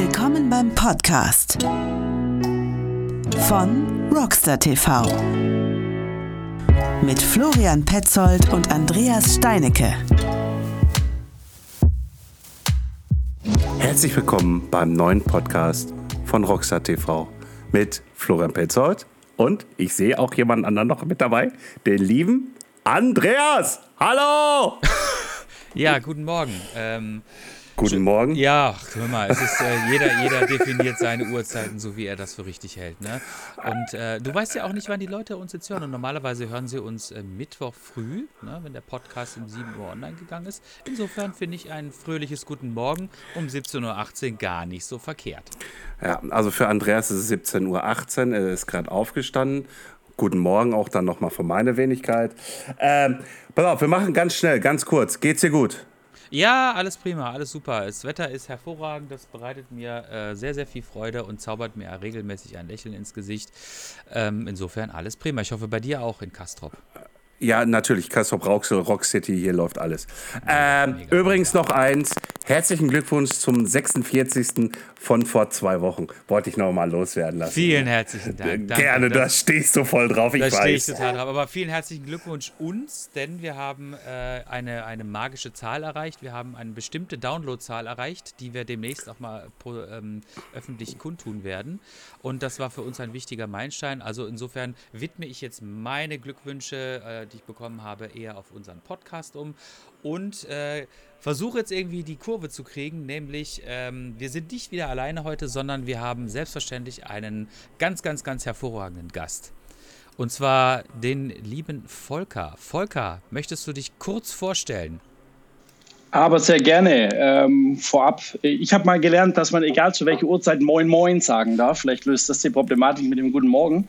Willkommen beim Podcast von Rockstar TV mit Florian Petzold und Andreas Steinecke. Herzlich willkommen beim neuen Podcast von Rockstar TV mit Florian Petzold und ich sehe auch jemanden anderen noch mit dabei, den lieben Andreas. Hallo! Ja, guten Morgen. Ähm, Guten Morgen. Ja, hör mal, es ist, äh, jeder, jeder definiert seine Uhrzeiten so, wie er das für richtig hält. Ne? Und äh, du weißt ja auch nicht, wann die Leute uns jetzt hören. Und normalerweise hören sie uns äh, Mittwoch früh, ne, wenn der Podcast um 7 Uhr online gegangen ist. Insofern finde ich ein fröhliches Guten Morgen um 17.18 Uhr gar nicht so verkehrt. Ja, also für Andreas ist es 17.18 Uhr, er ist gerade aufgestanden. Guten Morgen auch dann nochmal von meiner Wenigkeit. Ähm, pass auf, wir machen ganz schnell, ganz kurz. Geht's dir gut? Ja, alles prima, alles super. Das Wetter ist hervorragend, das bereitet mir äh, sehr, sehr viel Freude und zaubert mir regelmäßig ein Lächeln ins Gesicht. Ähm, insofern alles prima. Ich hoffe bei dir auch in Kastrop. Ja, natürlich. Kastrop Rauxel, Rock City, hier läuft alles. Ähm, übrigens noch eins. Herzlichen Glückwunsch zum 46. von vor zwei Wochen. Wollte ich noch mal loswerden lassen. Vielen herzlichen Dank. Danke, Gerne, da stehst du voll drauf, ich da weiß. Da stehe ich total drauf. Aber vielen herzlichen Glückwunsch uns, denn wir haben äh, eine, eine magische Zahl erreicht. Wir haben eine bestimmte Downloadzahl erreicht, die wir demnächst auch mal ähm, öffentlich kundtun werden. Und das war für uns ein wichtiger Meilenstein. Also insofern widme ich jetzt meine Glückwünsche, äh, die ich bekommen habe, eher auf unseren Podcast um und äh, versuche jetzt irgendwie die Kurve zu kriegen, nämlich ähm, wir sind nicht wieder alleine heute, sondern wir haben selbstverständlich einen ganz, ganz, ganz hervorragenden Gast. Und zwar den lieben Volker. Volker, möchtest du dich kurz vorstellen? Aber sehr gerne. Ähm, vorab, ich habe mal gelernt, dass man egal zu welcher Uhrzeit Moin Moin sagen darf. Vielleicht löst das die Problematik mit dem Guten Morgen.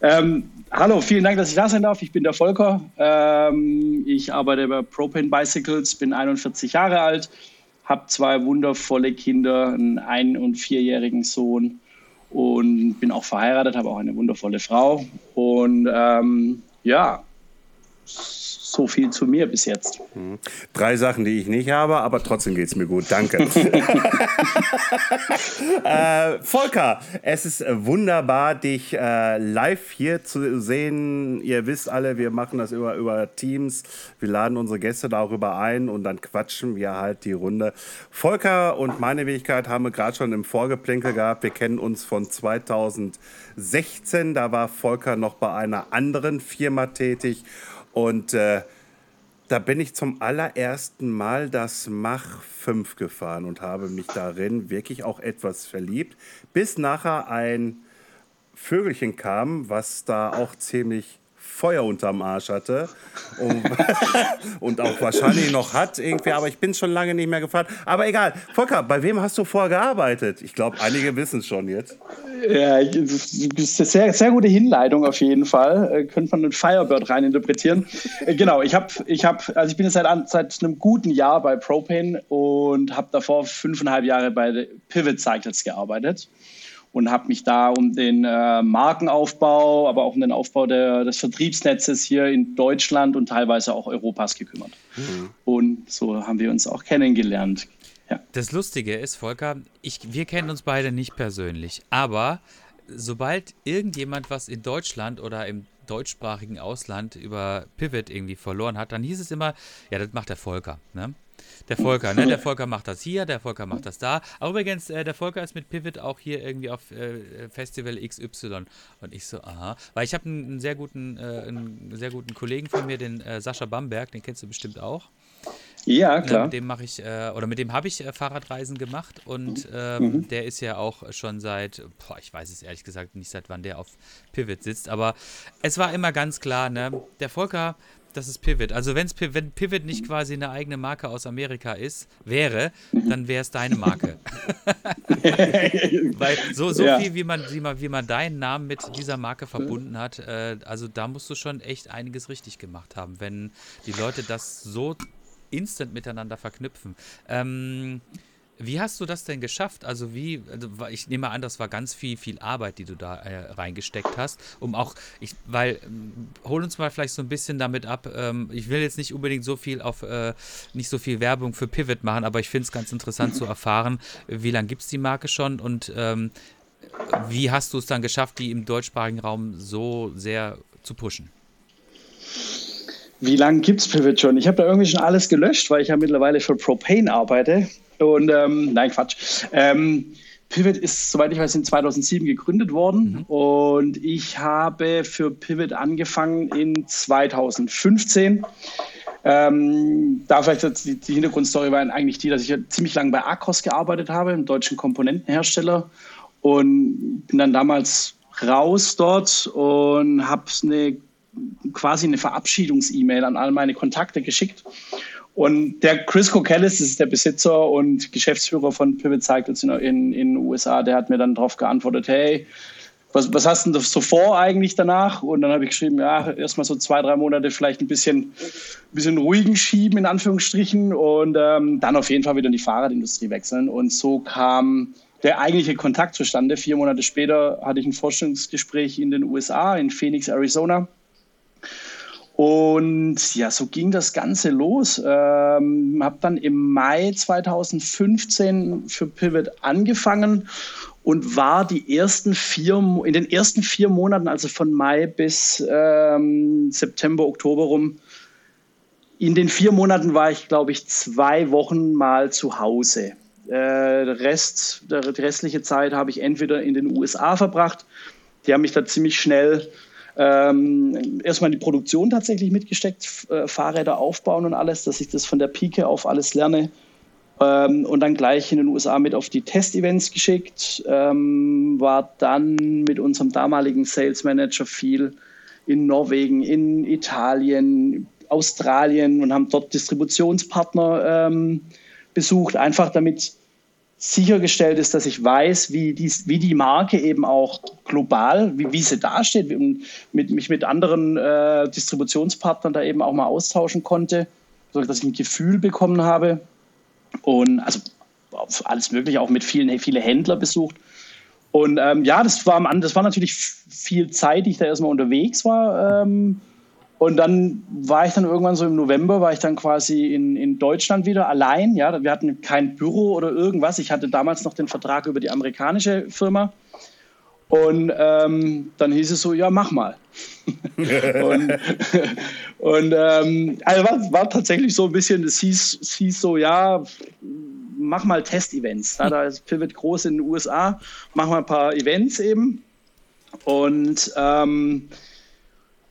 Ähm, hallo, vielen Dank, dass ich da sein darf. Ich bin der Volker. Ähm, ich arbeite bei Propane Bicycles, bin 41 Jahre alt, habe zwei wundervolle Kinder, einen ein- und vierjährigen Sohn und bin auch verheiratet, habe auch eine wundervolle Frau. Und ähm, ja, so viel zu mir bis jetzt. Drei Sachen, die ich nicht habe, aber trotzdem geht es mir gut. Danke. äh, Volker, es ist wunderbar, dich äh, live hier zu sehen. Ihr wisst alle, wir machen das über, über Teams. Wir laden unsere Gäste darüber ein und dann quatschen wir halt die Runde. Volker und meine Wenigkeit haben wir gerade schon im Vorgeplänkel gehabt. Wir kennen uns von 2016. Da war Volker noch bei einer anderen Firma tätig. Und äh, da bin ich zum allerersten Mal das Mach 5 gefahren und habe mich darin wirklich auch etwas verliebt, bis nachher ein Vögelchen kam, was da auch ziemlich Feuer unterm Arsch hatte und, und, auch wahrscheinlich noch hat irgendwie, aber ich bin schon lange nicht mehr gefahren. Aber egal, Volker, bei wem hast du vorher gearbeitet? Ich glaube, einige wissen es schon jetzt. Ja, sehr, sehr gute Hinleitung auf jeden Fall. Äh, könnte man einen Firebird reininterpretieren. äh, genau, ich habe, ich hab, also ich bin jetzt seit, seit einem guten Jahr bei Propane und habe davor fünfeinhalb Jahre bei Pivot Cycles gearbeitet und habe mich da um den äh, Markenaufbau, aber auch um den Aufbau der, des Vertriebsnetzes hier in Deutschland und teilweise auch Europas gekümmert. Mhm. Und so haben wir uns auch kennengelernt. Ja. Das Lustige ist, Volker, ich, wir kennen uns beide nicht persönlich, aber sobald irgendjemand was in Deutschland oder im deutschsprachigen Ausland über Pivot irgendwie verloren hat, dann hieß es immer, ja, das macht der Volker. Ne? Der Volker, ne? Der Volker macht das hier, der Volker macht das da. Aber übrigens, äh, der Volker ist mit Pivot auch hier irgendwie auf äh, Festival XY. Und ich so, aha. Weil ich habe einen, einen, sehr guten, äh, einen sehr guten Kollegen von mir, den äh, Sascha Bamberg, den kennst du bestimmt auch. Ja, klar. Mit dem mache ich, äh, oder mit dem habe ich äh, Fahrradreisen gemacht und ähm, mhm. der ist ja auch schon seit, boah, ich weiß es ehrlich gesagt nicht, seit wann der auf Pivot sitzt, aber es war immer ganz klar, ne, der Volker, das ist Pivot. Also wenn's, wenn Pivot nicht quasi eine eigene Marke aus Amerika ist, wäre, dann wäre es deine Marke. Weil so, so ja. viel, wie man, wie, man, wie man deinen Namen mit dieser Marke verbunden hat, äh, also da musst du schon echt einiges richtig gemacht haben, wenn die Leute das so instant miteinander verknüpfen. Ähm, Wie hast du das denn geschafft? Also wie, also ich nehme an, das war ganz viel, viel Arbeit, die du da äh, reingesteckt hast, um auch, ich, weil, ähm, hol uns mal vielleicht so ein bisschen damit ab. Ähm, ich will jetzt nicht unbedingt so viel auf, äh, nicht so viel Werbung für Pivot machen, aber ich finde es ganz interessant zu erfahren, wie lange gibt es die Marke schon und ähm, wie hast du es dann geschafft, die im deutschsprachigen Raum so sehr zu pushen? Wie lange gibt es Pivot schon? Ich habe da irgendwie schon alles gelöscht, weil ich ja mittlerweile für Propane arbeite. Und ähm, nein, Quatsch. Ähm, Pivot ist, soweit ich weiß, in 2007 gegründet worden mhm. und ich habe für Pivot angefangen in 2015. Ähm, da vielleicht die, die Hintergrundstory war eigentlich die, dass ich ziemlich lange bei Akros gearbeitet habe, einem deutschen Komponentenhersteller und bin dann damals raus dort und habe eine quasi eine Verabschiedungs-E-Mail an all meine Kontakte geschickt und der Chris Cokellis, das ist der Besitzer und Geschäftsführer von Pivot Cycles in, den USA, der hat mir dann darauf geantwortet, hey, was, was hast du denn so vor eigentlich danach? Und dann habe ich geschrieben, ja, erstmal so zwei, drei Monate vielleicht ein bisschen, bisschen ruhigen schieben, in Anführungsstrichen, und ähm, dann auf jeden Fall wieder in die Fahrradindustrie wechseln. Und so kam der eigentliche Kontakt zustande. Vier Monate später hatte ich ein Vorstellungsgespräch in den USA, in Phoenix, Arizona. Und ja, so ging das Ganze los. Ähm, habe dann im Mai 2015 für Pivot angefangen und war die ersten vier, in den ersten vier Monaten, also von Mai bis ähm, September, Oktober rum, in den vier Monaten war ich, glaube ich, zwei Wochen mal zu Hause. Äh, der die restliche Zeit habe ich entweder in den USA verbracht. Die haben mich da ziemlich schnell ähm, erstmal die Produktion tatsächlich mitgesteckt, äh, Fahrräder aufbauen und alles, dass ich das von der Pike auf alles lerne. Ähm, und dann gleich in den USA mit auf die Testevents geschickt, ähm, war dann mit unserem damaligen Sales Manager viel in Norwegen, in Italien, Australien und haben dort Distributionspartner ähm, besucht, einfach damit sichergestellt ist, dass ich weiß, wie, dies, wie die Marke eben auch global, wie, wie sie dasteht, und mit, mich mit anderen äh, Distributionspartnern da eben auch mal austauschen konnte, dass ich ein Gefühl bekommen habe. Und also alles Mögliche, auch mit vielen viele Händler besucht. Und ähm, ja, das war, das war natürlich viel Zeit, die ich da erstmal unterwegs war. Ähm, und dann war ich dann irgendwann so im November, war ich dann quasi in, in Deutschland wieder allein. Ja, wir hatten kein Büro oder irgendwas. Ich hatte damals noch den Vertrag über die amerikanische Firma. Und ähm, dann hieß es so, ja, mach mal. und und ähm, also war, war, tatsächlich so ein bisschen, es hieß, es hieß so, ja, mach mal Testevents. Ja, da ist Pivot groß in den USA, mach mal ein paar Events eben. Und ähm,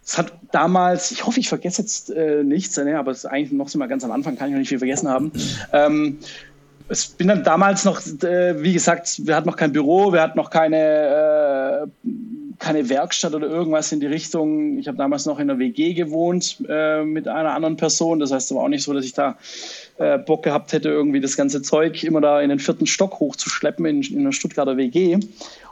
es hat damals, ich hoffe, ich vergesse jetzt äh, nichts, ne, aber es ist eigentlich noch mal ganz am Anfang, kann ich noch nicht viel vergessen haben. Ähm, ich bin dann damals noch, äh, wie gesagt, wir hatten noch kein Büro, wir hatten noch keine, äh, keine Werkstatt oder irgendwas in die Richtung. Ich habe damals noch in der WG gewohnt äh, mit einer anderen Person. Das heißt, es war auch nicht so, dass ich da äh, Bock gehabt hätte, irgendwie das ganze Zeug immer da in den vierten Stock hochzuschleppen in, in einer Stuttgarter WG.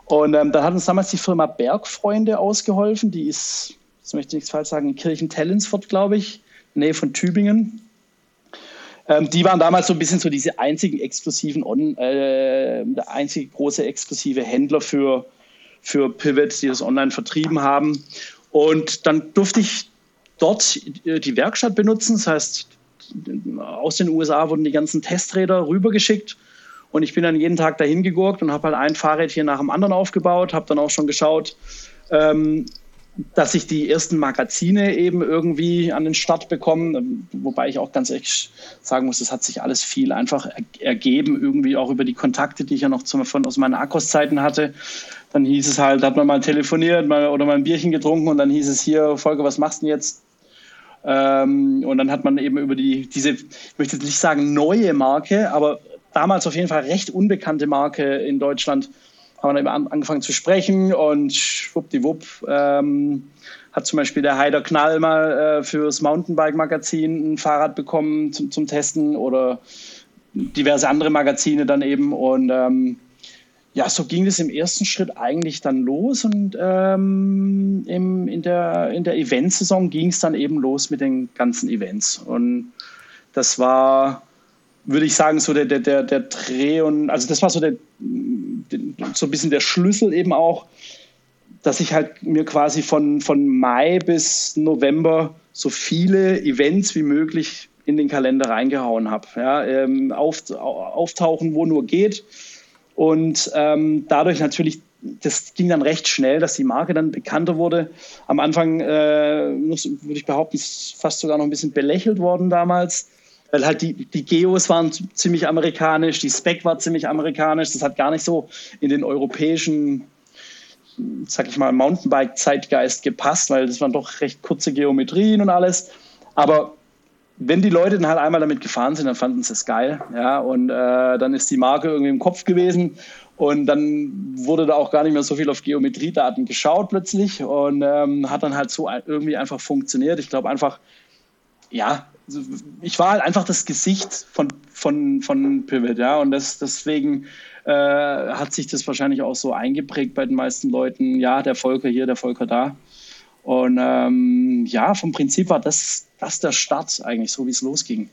Und ähm, da hat uns damals die Firma Bergfreunde ausgeholfen. Die ist das möchte ich nichts falsch sagen, in Kirchen-Tellensfurt, glaube ich, Nähe von Tübingen. Ähm, die waren damals so ein bisschen so diese einzigen exklusiven, On äh, der einzige große exklusive Händler für, für Pivot, die das online vertrieben haben. Und dann durfte ich dort äh, die Werkstatt benutzen. Das heißt, aus den USA wurden die ganzen Testräder rübergeschickt. Und ich bin dann jeden Tag dahin gegurkt und habe halt ein Fahrrad hier nach dem anderen aufgebaut, habe dann auch schon geschaut, ähm, dass sich die ersten Magazine eben irgendwie an den Start bekommen, wobei ich auch ganz ehrlich sagen muss, das hat sich alles viel einfach ergeben, irgendwie auch über die Kontakte, die ich ja noch zum, von, aus meinen Akkos-Zeiten hatte. Dann hieß es halt, hat man mal telefoniert mal, oder mal ein Bierchen getrunken und dann hieß es hier, Folge, was machst du denn jetzt? Ähm, und dann hat man eben über die, diese, ich möchte jetzt nicht sagen neue Marke, aber damals auf jeden Fall recht unbekannte Marke in Deutschland haben wir dann angefangen zu sprechen und schwuppdiwupp ähm, hat zum Beispiel der Heider Knall mal äh, fürs Mountainbike-Magazin ein Fahrrad bekommen zum, zum, Testen oder diverse andere Magazine dann eben und ähm, ja, so ging es im ersten Schritt eigentlich dann los und ähm, im, in der, in der Eventsaison ging es dann eben los mit den ganzen Events und das war würde ich sagen, so der, der, der Dreh und, also das war so der, so ein bisschen der Schlüssel eben auch, dass ich halt mir quasi von, von Mai bis November so viele Events wie möglich in den Kalender reingehauen habe. Ja, ähm, auf, auftauchen, wo nur geht. Und ähm, dadurch natürlich, das ging dann recht schnell, dass die Marke dann bekannter wurde. Am Anfang, äh, würde ich behaupten, fast sogar noch ein bisschen belächelt worden damals weil halt die, die Geos waren ziemlich amerikanisch, die Spec war ziemlich amerikanisch. Das hat gar nicht so in den europäischen, sag ich mal, Mountainbike-Zeitgeist gepasst, weil das waren doch recht kurze Geometrien und alles. Aber wenn die Leute dann halt einmal damit gefahren sind, dann fanden sie es geil. Ja, und äh, dann ist die Marke irgendwie im Kopf gewesen. Und dann wurde da auch gar nicht mehr so viel auf Geometriedaten geschaut plötzlich und ähm, hat dann halt so irgendwie einfach funktioniert. Ich glaube einfach, ja, ich war halt einfach das Gesicht von, von, von Pivot, ja, und das, deswegen äh, hat sich das wahrscheinlich auch so eingeprägt bei den meisten Leuten. Ja, der Volker hier, der Volker da. Und ähm, ja, vom Prinzip war das, das der Start eigentlich, so wie es losging.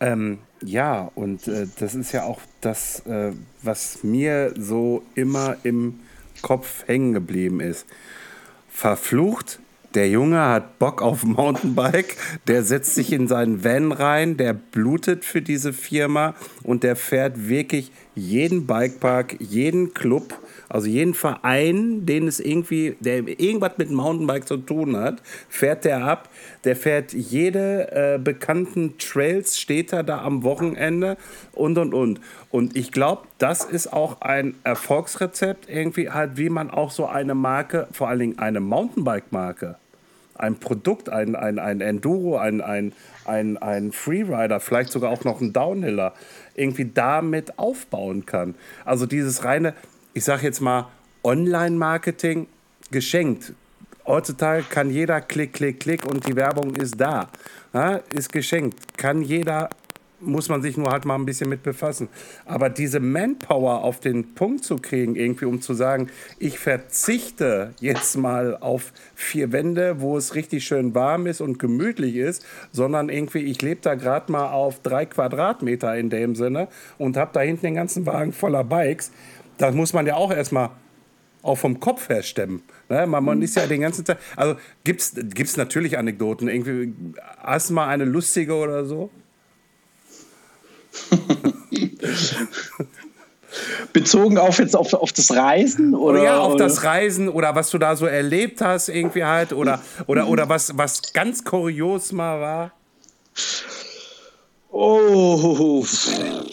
Ähm, ja, und äh, das ist ja auch das, äh, was mir so immer im Kopf hängen geblieben ist. Verflucht der Junge hat Bock auf Mountainbike, der setzt sich in seinen Van rein, der blutet für diese Firma und der fährt wirklich jeden Bikepark, jeden Club, also jeden Verein, den es irgendwie, der irgendwas mit Mountainbike zu tun hat, fährt der ab. Der fährt jede äh, bekannten Trails, steht er da am Wochenende und und und. Und ich glaube, das ist auch ein Erfolgsrezept, irgendwie halt, wie man auch so eine Marke, vor allen Dingen eine Mountainbike-Marke, ein Produkt, ein, ein, ein Enduro, ein, ein, ein, ein Freerider, vielleicht sogar auch noch ein Downhiller, irgendwie damit aufbauen kann. Also dieses reine, ich sage jetzt mal, Online-Marketing geschenkt. Heutzutage kann jeder klick, klick, klick und die Werbung ist da. Ja, ist geschenkt. Kann jeder muss man sich nur halt mal ein bisschen mit befassen. Aber diese Manpower auf den Punkt zu kriegen, irgendwie, um zu sagen, ich verzichte jetzt mal auf vier Wände, wo es richtig schön warm ist und gemütlich ist, sondern irgendwie, ich lebe da gerade mal auf drei Quadratmeter in dem Sinne und habe da hinten den ganzen Wagen voller Bikes. Das muss man ja auch erstmal auch vom Kopf her stemmen. Ne? Man, man, ist ja den ganzen Tag. Also gibt es natürlich Anekdoten. Irgendwie, hast du mal eine lustige oder so? Bezogen auf jetzt auf, auf das Reisen oder? Ja, auf das Reisen oder was du da so erlebt hast, irgendwie halt, oder, oder, oder was, was ganz kurios mal war. Oh,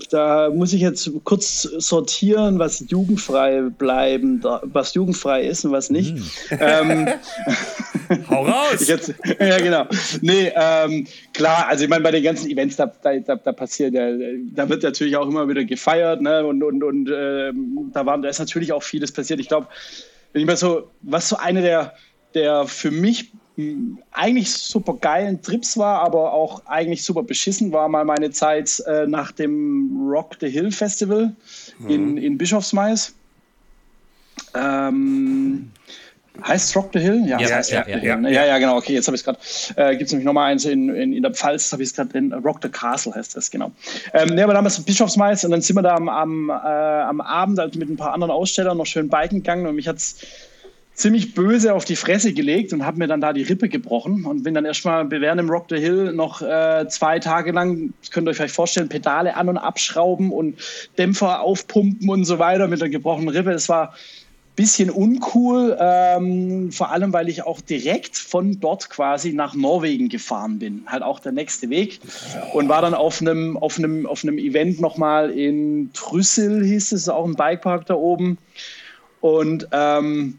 da muss ich jetzt kurz sortieren, was jugendfrei bleiben, was jugendfrei ist und was nicht. Mm. Ähm, Hau raus! Jetzt, ja, genau. Nee, ähm, klar, also ich meine, bei den ganzen Events, da, da, da passiert ja, da wird natürlich auch immer wieder gefeiert, ne? Und, und, und äh, da, war, da ist natürlich auch vieles passiert. Ich glaube, wenn ich mal so, was so eine der, der für mich eigentlich super geilen Trips war, aber auch eigentlich super beschissen war mal meine Zeit äh, nach dem Rock the Hill Festival mhm. in, in Bischofsmais. Ähm, heißt Rock the Hill? Ja, ja, heißt ja, ja, ja, ja, ja, genau. Okay, jetzt habe ich es gerade. Äh, Gibt es nämlich nochmal eins in, in, in der Pfalz, habe ich es gerade in Rock the Castle heißt das, genau. Ähm, ne, aber damals Bischofsmais und dann sind wir da am, am, äh, am Abend halt mit ein paar anderen Ausstellern noch schön biken gegangen und mich hat es ziemlich böse auf die Fresse gelegt und habe mir dann da die Rippe gebrochen und bin dann erstmal während im Rock the Hill noch äh, zwei Tage lang, könnt ihr euch vielleicht vorstellen, Pedale an- und abschrauben und Dämpfer aufpumpen und so weiter mit der gebrochenen Rippe. Es war ein bisschen uncool, ähm, vor allem weil ich auch direkt von dort quasi nach Norwegen gefahren bin. Halt auch der nächste Weg. Und war dann auf einem, auf einem, auf einem Event nochmal in Trüssel, hieß es, auch ein Bikepark da oben. Und ähm,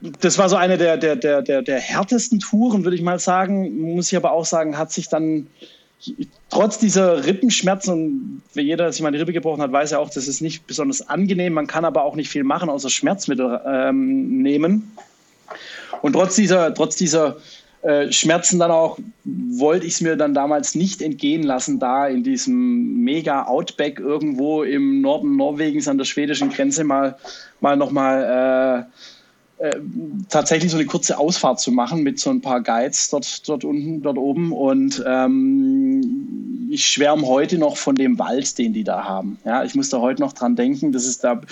das war so eine der, der, der, der, der härtesten Touren, würde ich mal sagen. Muss ich aber auch sagen, hat sich dann trotz dieser Rippenschmerzen, wie jeder, der sich mal die Rippe gebrochen hat, weiß ja auch, das ist nicht besonders angenehm. Man kann aber auch nicht viel machen, außer Schmerzmittel ähm, nehmen. Und trotz dieser, trotz dieser äh, Schmerzen dann auch wollte ich es mir dann damals nicht entgehen lassen, da in diesem mega Outback irgendwo im Norden Norwegens an der schwedischen Grenze mal, mal nochmal äh, tatsächlich so eine kurze Ausfahrt zu machen mit so ein paar Guides dort, dort unten, dort oben. Und ähm, ich schwärme heute noch von dem Wald, den die da haben. Ja, ich muss da heute noch dran denken. Das ist da,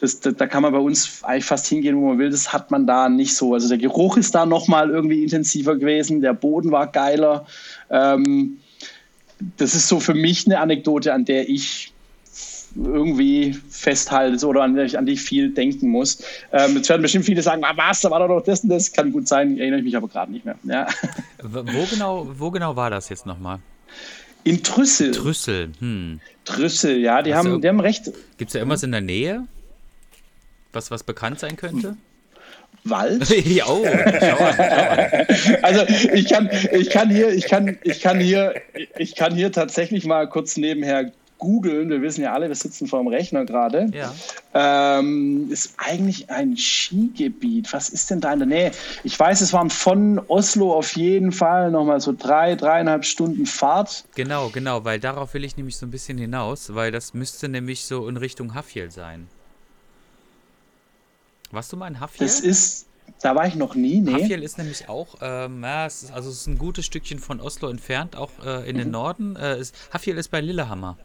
das, da, da kann man bei uns eigentlich fast hingehen, wo man will. Das hat man da nicht so. Also der Geruch ist da nochmal irgendwie intensiver gewesen. Der Boden war geiler. Ähm, das ist so für mich eine Anekdote, an der ich irgendwie festhalte oder an, an die ich viel denken muss. Ähm, jetzt werden bestimmt viele sagen, ah, was, da war doch noch das und das. Kann gut sein, erinnere ich mich aber gerade nicht mehr. Ja. Wo, genau, wo genau war das jetzt nochmal? In Trüssel. Trüssel, hm. Trüssel, ja, die, haben, die haben recht. Gibt es da irgendwas in der Nähe, was, was bekannt sein könnte? Wald? ja, oh, schau an, schau an. Also ich kann, ich kann hier, ich kann, ich kann hier, ich kann hier tatsächlich mal kurz nebenher googeln, wir wissen ja alle, wir sitzen vor dem Rechner gerade, ja. ähm, ist eigentlich ein Skigebiet. Was ist denn da in der Nähe? Ich weiß, es waren von Oslo auf jeden Fall nochmal so drei, dreieinhalb Stunden Fahrt. Genau, genau, weil darauf will ich nämlich so ein bisschen hinaus, weil das müsste nämlich so in Richtung Hafjell sein. Warst du mal in Hafjell? Das ist, da war ich noch nie, nee. Hafjell ist nämlich auch, ähm, ja, es ist, also es ist ein gutes Stückchen von Oslo entfernt, auch äh, in mhm. den Norden. Äh, ist, Hafjell ist bei Lillehammer.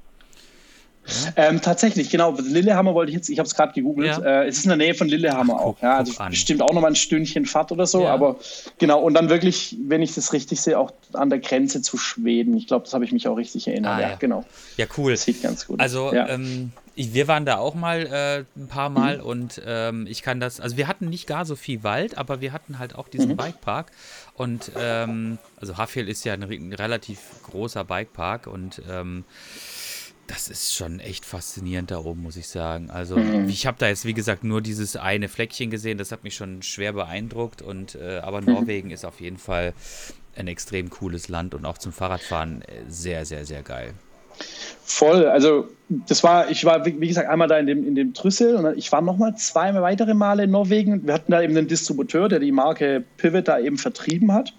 Ähm, tatsächlich, genau. Lillehammer wollte ich jetzt, ich habe es gerade gegoogelt. Ja. Äh, es ist in der Nähe von Lillehammer Ach, auch. Ja, also bestimmt auch nochmal ein Stündchen Fahrt oder so. Ja. Aber genau, und dann wirklich, wenn ich das richtig sehe, auch an der Grenze zu Schweden. Ich glaube, das habe ich mich auch richtig erinnert. Ah, ja, genau. Ja, cool. Das sieht ganz gut Also, ähm, wir waren da auch mal äh, ein paar Mal mhm. und ähm, ich kann das, also wir hatten nicht gar so viel Wald, aber wir hatten halt auch diesen mhm. Bikepark. Und ähm, also Hafjell ist ja ein, ein, relativ großer Bikepark und ähm, das ist schon echt faszinierend da oben, muss ich sagen. Also mhm. ich habe da jetzt, wie gesagt, nur dieses eine Fleckchen gesehen, das hat mich schon schwer beeindruckt. Und äh, aber mhm. Norwegen ist auf jeden Fall ein extrem cooles Land und auch zum Fahrradfahren äh, sehr, sehr, sehr geil. Voll, also das war, ich war, wie gesagt, einmal da in dem, in dem Trüssel und ich war nochmal zwei weitere Male in Norwegen. Wir hatten da eben einen Distributeur, der die Marke Pivot da eben vertrieben hat.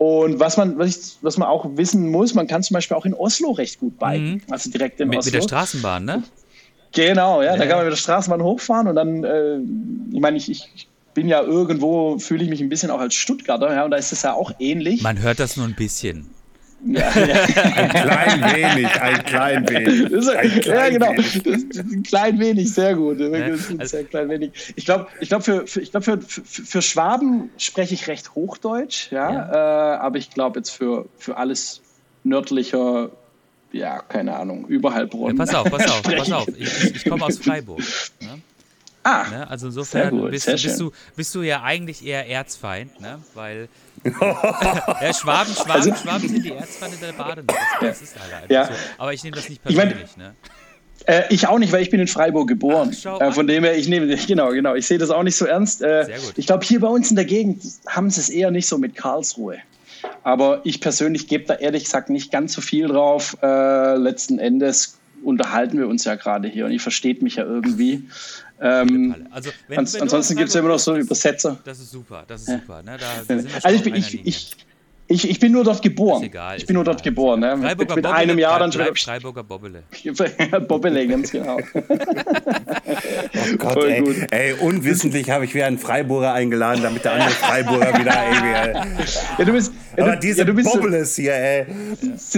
Und was man, was, ich, was man auch wissen muss, man kann zum Beispiel auch in Oslo recht gut biken. Mhm. Also direkt in mit, Oslo. Mit der Straßenbahn, ne? Genau, ja, ja. da kann man mit der Straßenbahn hochfahren und dann, äh, ich meine, ich, ich bin ja irgendwo, fühle ich mich ein bisschen auch als Stuttgarter, ja, und da ist es ja auch ähnlich. Man hört das nur ein bisschen. Ja, ja. Ein klein wenig, ein klein wenig. Ein klein ja, genau. Wenig. ein klein wenig, sehr gut. Ja, also, sehr klein wenig. Ich glaube, ich glaub für, für, glaub für, für, für Schwaben spreche ich recht Hochdeutsch, ja. ja. Äh, aber ich glaube jetzt für, für alles nördlicher, ja, keine Ahnung, überhalb Ja, pass auf, pass auf, pass auf. Ich, ich komme aus Freiburg. Ne? Ah, ne? Also insofern gut, bist, bist, du, bist du ja eigentlich eher Erzfeind, ne? weil ja, Schwaben, Schwaben, also, Schwaben sind die Erzfeinde der Baden. Das, ist halt einfach ja. so. Aber ich nehme das nicht persönlich. Ich, mein, ne? äh, ich auch nicht, weil ich bin in Freiburg geboren. Ach, äh, von dem her, ich nehme, genau, genau. Ich sehe das auch nicht so ernst. Äh. Ich glaube, hier bei uns in der Gegend haben sie es eher nicht so mit Karlsruhe. Aber ich persönlich gebe da ehrlich gesagt nicht ganz so viel drauf. Äh, letzten Endes unterhalten wir uns ja gerade hier und ihr versteht mich ja irgendwie. Ähm, also, wenn, ans wenn ansonsten gibt es ja immer noch so Übersetzer. Das ist super, das ist ja. super. Ne? Da, da also ich bin, ich, ich, ich, ich, bin nur dort geboren. Egal, ich bin nur dort geboren. Ne? Mit, mit einem Jahr dann schon. Freiburger Bobbele. Bobbele, ganz genau. oh Gott, ey, ey, unwissentlich habe ich wieder einen Freiburger eingeladen, damit der andere Freiburger wieder irgendwie. Ja, du bist, ja, Aber diese ja, du bist Bobbles hier, ey.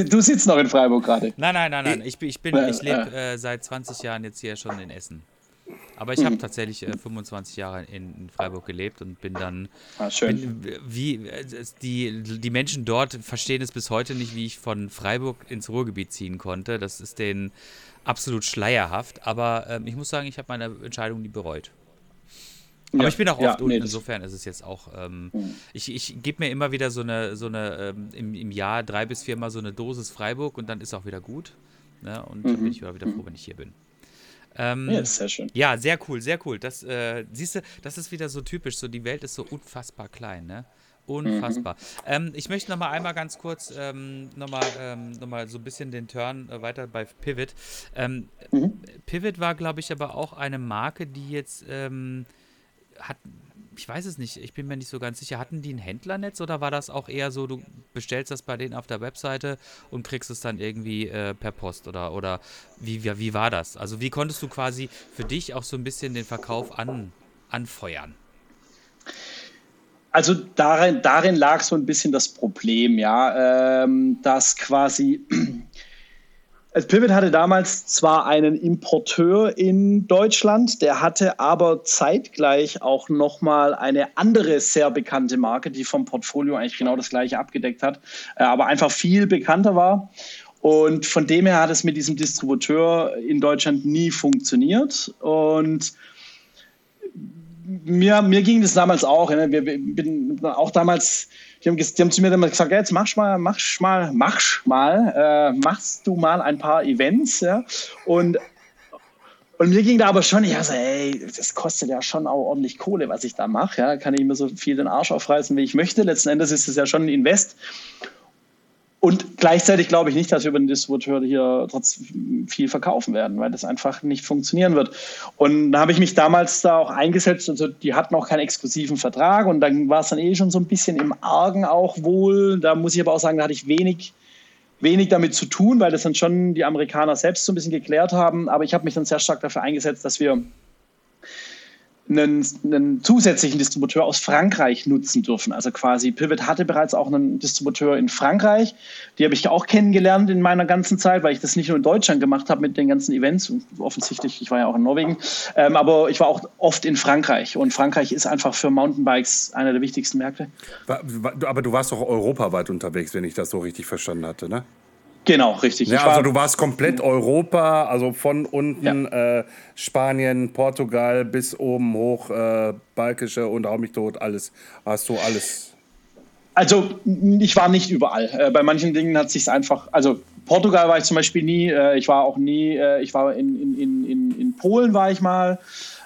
Du sitzt noch in Freiburg gerade. Nein, nein, nein, nein. Ich, ich, ich lebe äh, seit 20 Jahren jetzt hier schon in Essen. Aber ich mhm. habe tatsächlich äh, 25 Jahre in, in, Freiburg gelebt und bin dann. Ah, schön. Bin, wie, äh, die, die Menschen dort verstehen es bis heute nicht, wie ich von Freiburg ins Ruhrgebiet ziehen konnte. Das ist denen absolut schleierhaft. Aber ähm, ich muss sagen, ich habe meine Entscheidung nie bereut. Aber ja, ich bin auch oft ja, unten, nee, insofern ist es jetzt auch. Ähm, mhm. Ich, ich gebe mir immer wieder so eine, so eine ähm, im, im Jahr drei bis viermal so eine Dosis Freiburg und dann ist auch wieder gut. Ne? Und mhm. dann bin ich wieder froh, wenn ich hier bin. Ähm, ja, sehr schön. Ja, sehr cool, sehr cool. Das, äh, siehst du, das ist wieder so typisch. So, die Welt ist so unfassbar klein, ne? Unfassbar. Mhm. Ähm, ich möchte noch mal einmal ganz kurz ähm, noch, mal, ähm, noch mal so ein bisschen den Turn äh, weiter bei Pivot. Ähm, mhm. Pivot war, glaube ich, aber auch eine Marke, die jetzt ähm, hat, ich weiß es nicht, ich bin mir nicht so ganz sicher, hatten die ein Händlernetz oder war das auch eher so, du bestellst das bei denen auf der Webseite und kriegst es dann irgendwie äh, per Post oder, oder wie, wie, wie war das? Also wie konntest du quasi für dich auch so ein bisschen den Verkauf an, anfeuern? Also darin, darin lag so ein bisschen das Problem, ja, ähm, dass quasi Also Pivot hatte damals zwar einen Importeur in Deutschland, der hatte aber zeitgleich auch nochmal eine andere sehr bekannte Marke, die vom Portfolio eigentlich genau das gleiche abgedeckt hat, äh, aber einfach viel bekannter war. Und von dem her hat es mit diesem Distributeur in Deutschland nie funktioniert. Und mir, mir ging das damals auch. Ne? Wir, bin auch damals die haben, die haben zu mir dann gesagt, jetzt machst mal, machst mal, machst mal, äh, machst du mal ein paar Events, ja. Und, und mir ging da aber schon, ich so, ey, das kostet ja schon auch ordentlich Kohle, was ich da mache, ja. Kann ich mir so viel den Arsch aufreißen, wie ich möchte. Letzten Endes ist es ja schon ein Invest. Und gleichzeitig glaube ich nicht, dass wir über den Distributeur hier trotzdem viel verkaufen werden, weil das einfach nicht funktionieren wird. Und da habe ich mich damals da auch eingesetzt. Also die hatten auch keinen exklusiven Vertrag und dann war es dann eh schon so ein bisschen im Argen auch wohl. Da muss ich aber auch sagen, da hatte ich wenig, wenig damit zu tun, weil das dann schon die Amerikaner selbst so ein bisschen geklärt haben. Aber ich habe mich dann sehr stark dafür eingesetzt, dass wir einen, einen, zusätzlichen Distributeur aus Frankreich nutzen dürfen. Also quasi Pivot hatte bereits auch einen Distributeur in Frankreich. Die habe ich auch kennengelernt in meiner ganzen Zeit, weil ich das nicht nur in Deutschland gemacht habe mit den ganzen Events. Offensichtlich, ich war ja auch in Norwegen, ähm, aber ich war auch oft in Frankreich. Und Frankreich ist einfach für Mountainbikes einer der wichtigsten Märkte. Aber du warst doch europaweit unterwegs, wenn ich das so richtig verstanden hatte, ne? Genau, richtig. Ja, also du warst komplett Europa, also von unten ja. äh, Spanien, Portugal bis oben hoch, äh, Balkische und hau mich tot, alles. Hast du alles? Also ich war nicht überall. Äh, bei manchen Dingen hat sich einfach, also Portugal war ich zum Beispiel nie, äh, ich war auch nie, äh, ich war in, in, in, in Polen war ich mal.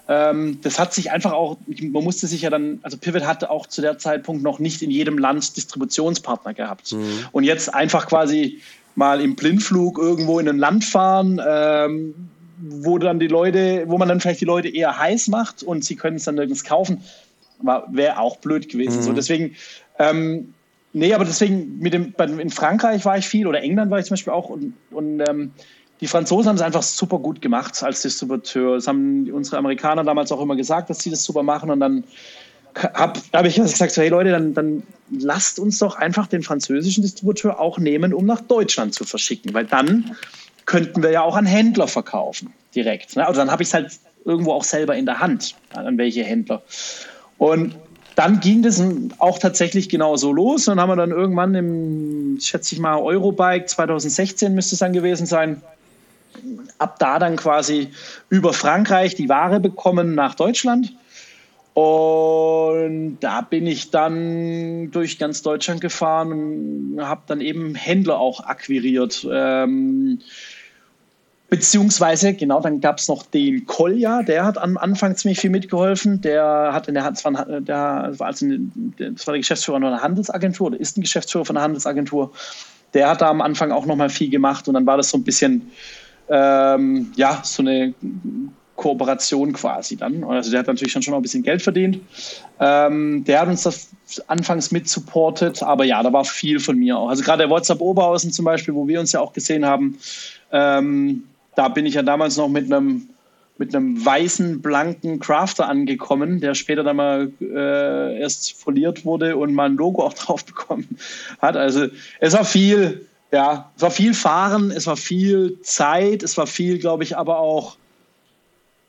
Ähm, das hat sich einfach auch, man musste sich ja dann, also Pivot hatte auch zu der Zeitpunkt noch nicht in jedem Land Distributionspartner gehabt. Mhm. Und jetzt einfach quasi mal im Blindflug irgendwo in ein Land fahren, ähm, wo dann die Leute, wo man dann vielleicht die Leute eher heiß macht und sie können es dann nirgends kaufen, wäre auch blöd gewesen. Mhm. So deswegen, ähm, nee, aber deswegen mit dem, in Frankreich war ich viel oder England war ich zum Beispiel auch und, und ähm, die Franzosen haben es einfach super gut gemacht als Distributeur. Das haben unsere Amerikaner damals auch immer gesagt, dass sie das super machen und dann habe hab ich gesagt, so, hey Leute, dann, dann lasst uns doch einfach den französischen Distributeur auch nehmen, um nach Deutschland zu verschicken, weil dann könnten wir ja auch an Händler verkaufen direkt. Ne? Also dann habe ich es halt irgendwo auch selber in der Hand, an welche Händler. Und dann ging das auch tatsächlich genau so los. Und dann haben wir dann irgendwann im, schätze ich mal, Eurobike 2016 müsste es dann gewesen sein, ab da dann quasi über Frankreich die Ware bekommen nach Deutschland und da bin ich dann durch ganz Deutschland gefahren und habe dann eben Händler auch akquiriert. Ähm, beziehungsweise, genau, dann gab es noch den Kolja, der hat am Anfang ziemlich viel mitgeholfen. Der hat in der Hand, der war, also das war der Geschäftsführer einer Handelsagentur oder ist ein Geschäftsführer von einer Handelsagentur. Der hat da am Anfang auch noch mal viel gemacht und dann war das so ein bisschen, ähm, ja, so eine Kooperation quasi dann. Also der hat natürlich schon, schon noch ein bisschen Geld verdient. Ähm, der hat uns das anfangs mit supportet, aber ja, da war viel von mir auch. Also gerade der WhatsApp Oberhausen zum Beispiel, wo wir uns ja auch gesehen haben, ähm, da bin ich ja damals noch mit einem mit einem weißen, blanken Crafter angekommen, der später dann mal äh, erst foliert wurde und mal ein Logo auch drauf bekommen hat. Also es war viel, ja, es war viel Fahren, es war viel Zeit, es war viel, glaube ich, aber auch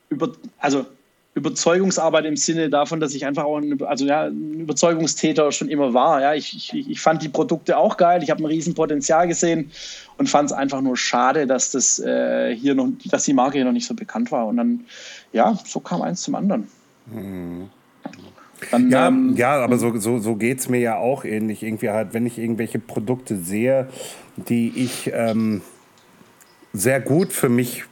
über, also Überzeugungsarbeit im Sinne davon, dass ich einfach auch ein, also ja, ein Überzeugungstäter schon immer war. Ja, ich, ich, ich fand die Produkte auch geil, ich habe ein Riesenpotenzial gesehen und fand es einfach nur schade, dass das äh, hier noch, dass die Marke hier noch nicht so bekannt war. Und dann, ja, so kam eins zum anderen. Mhm. Dann, ja, ähm, ja, aber so, so, so geht es mir ja auch ähnlich. Irgendwie halt, wenn ich irgendwelche Produkte sehe, die ich ähm, sehr gut für mich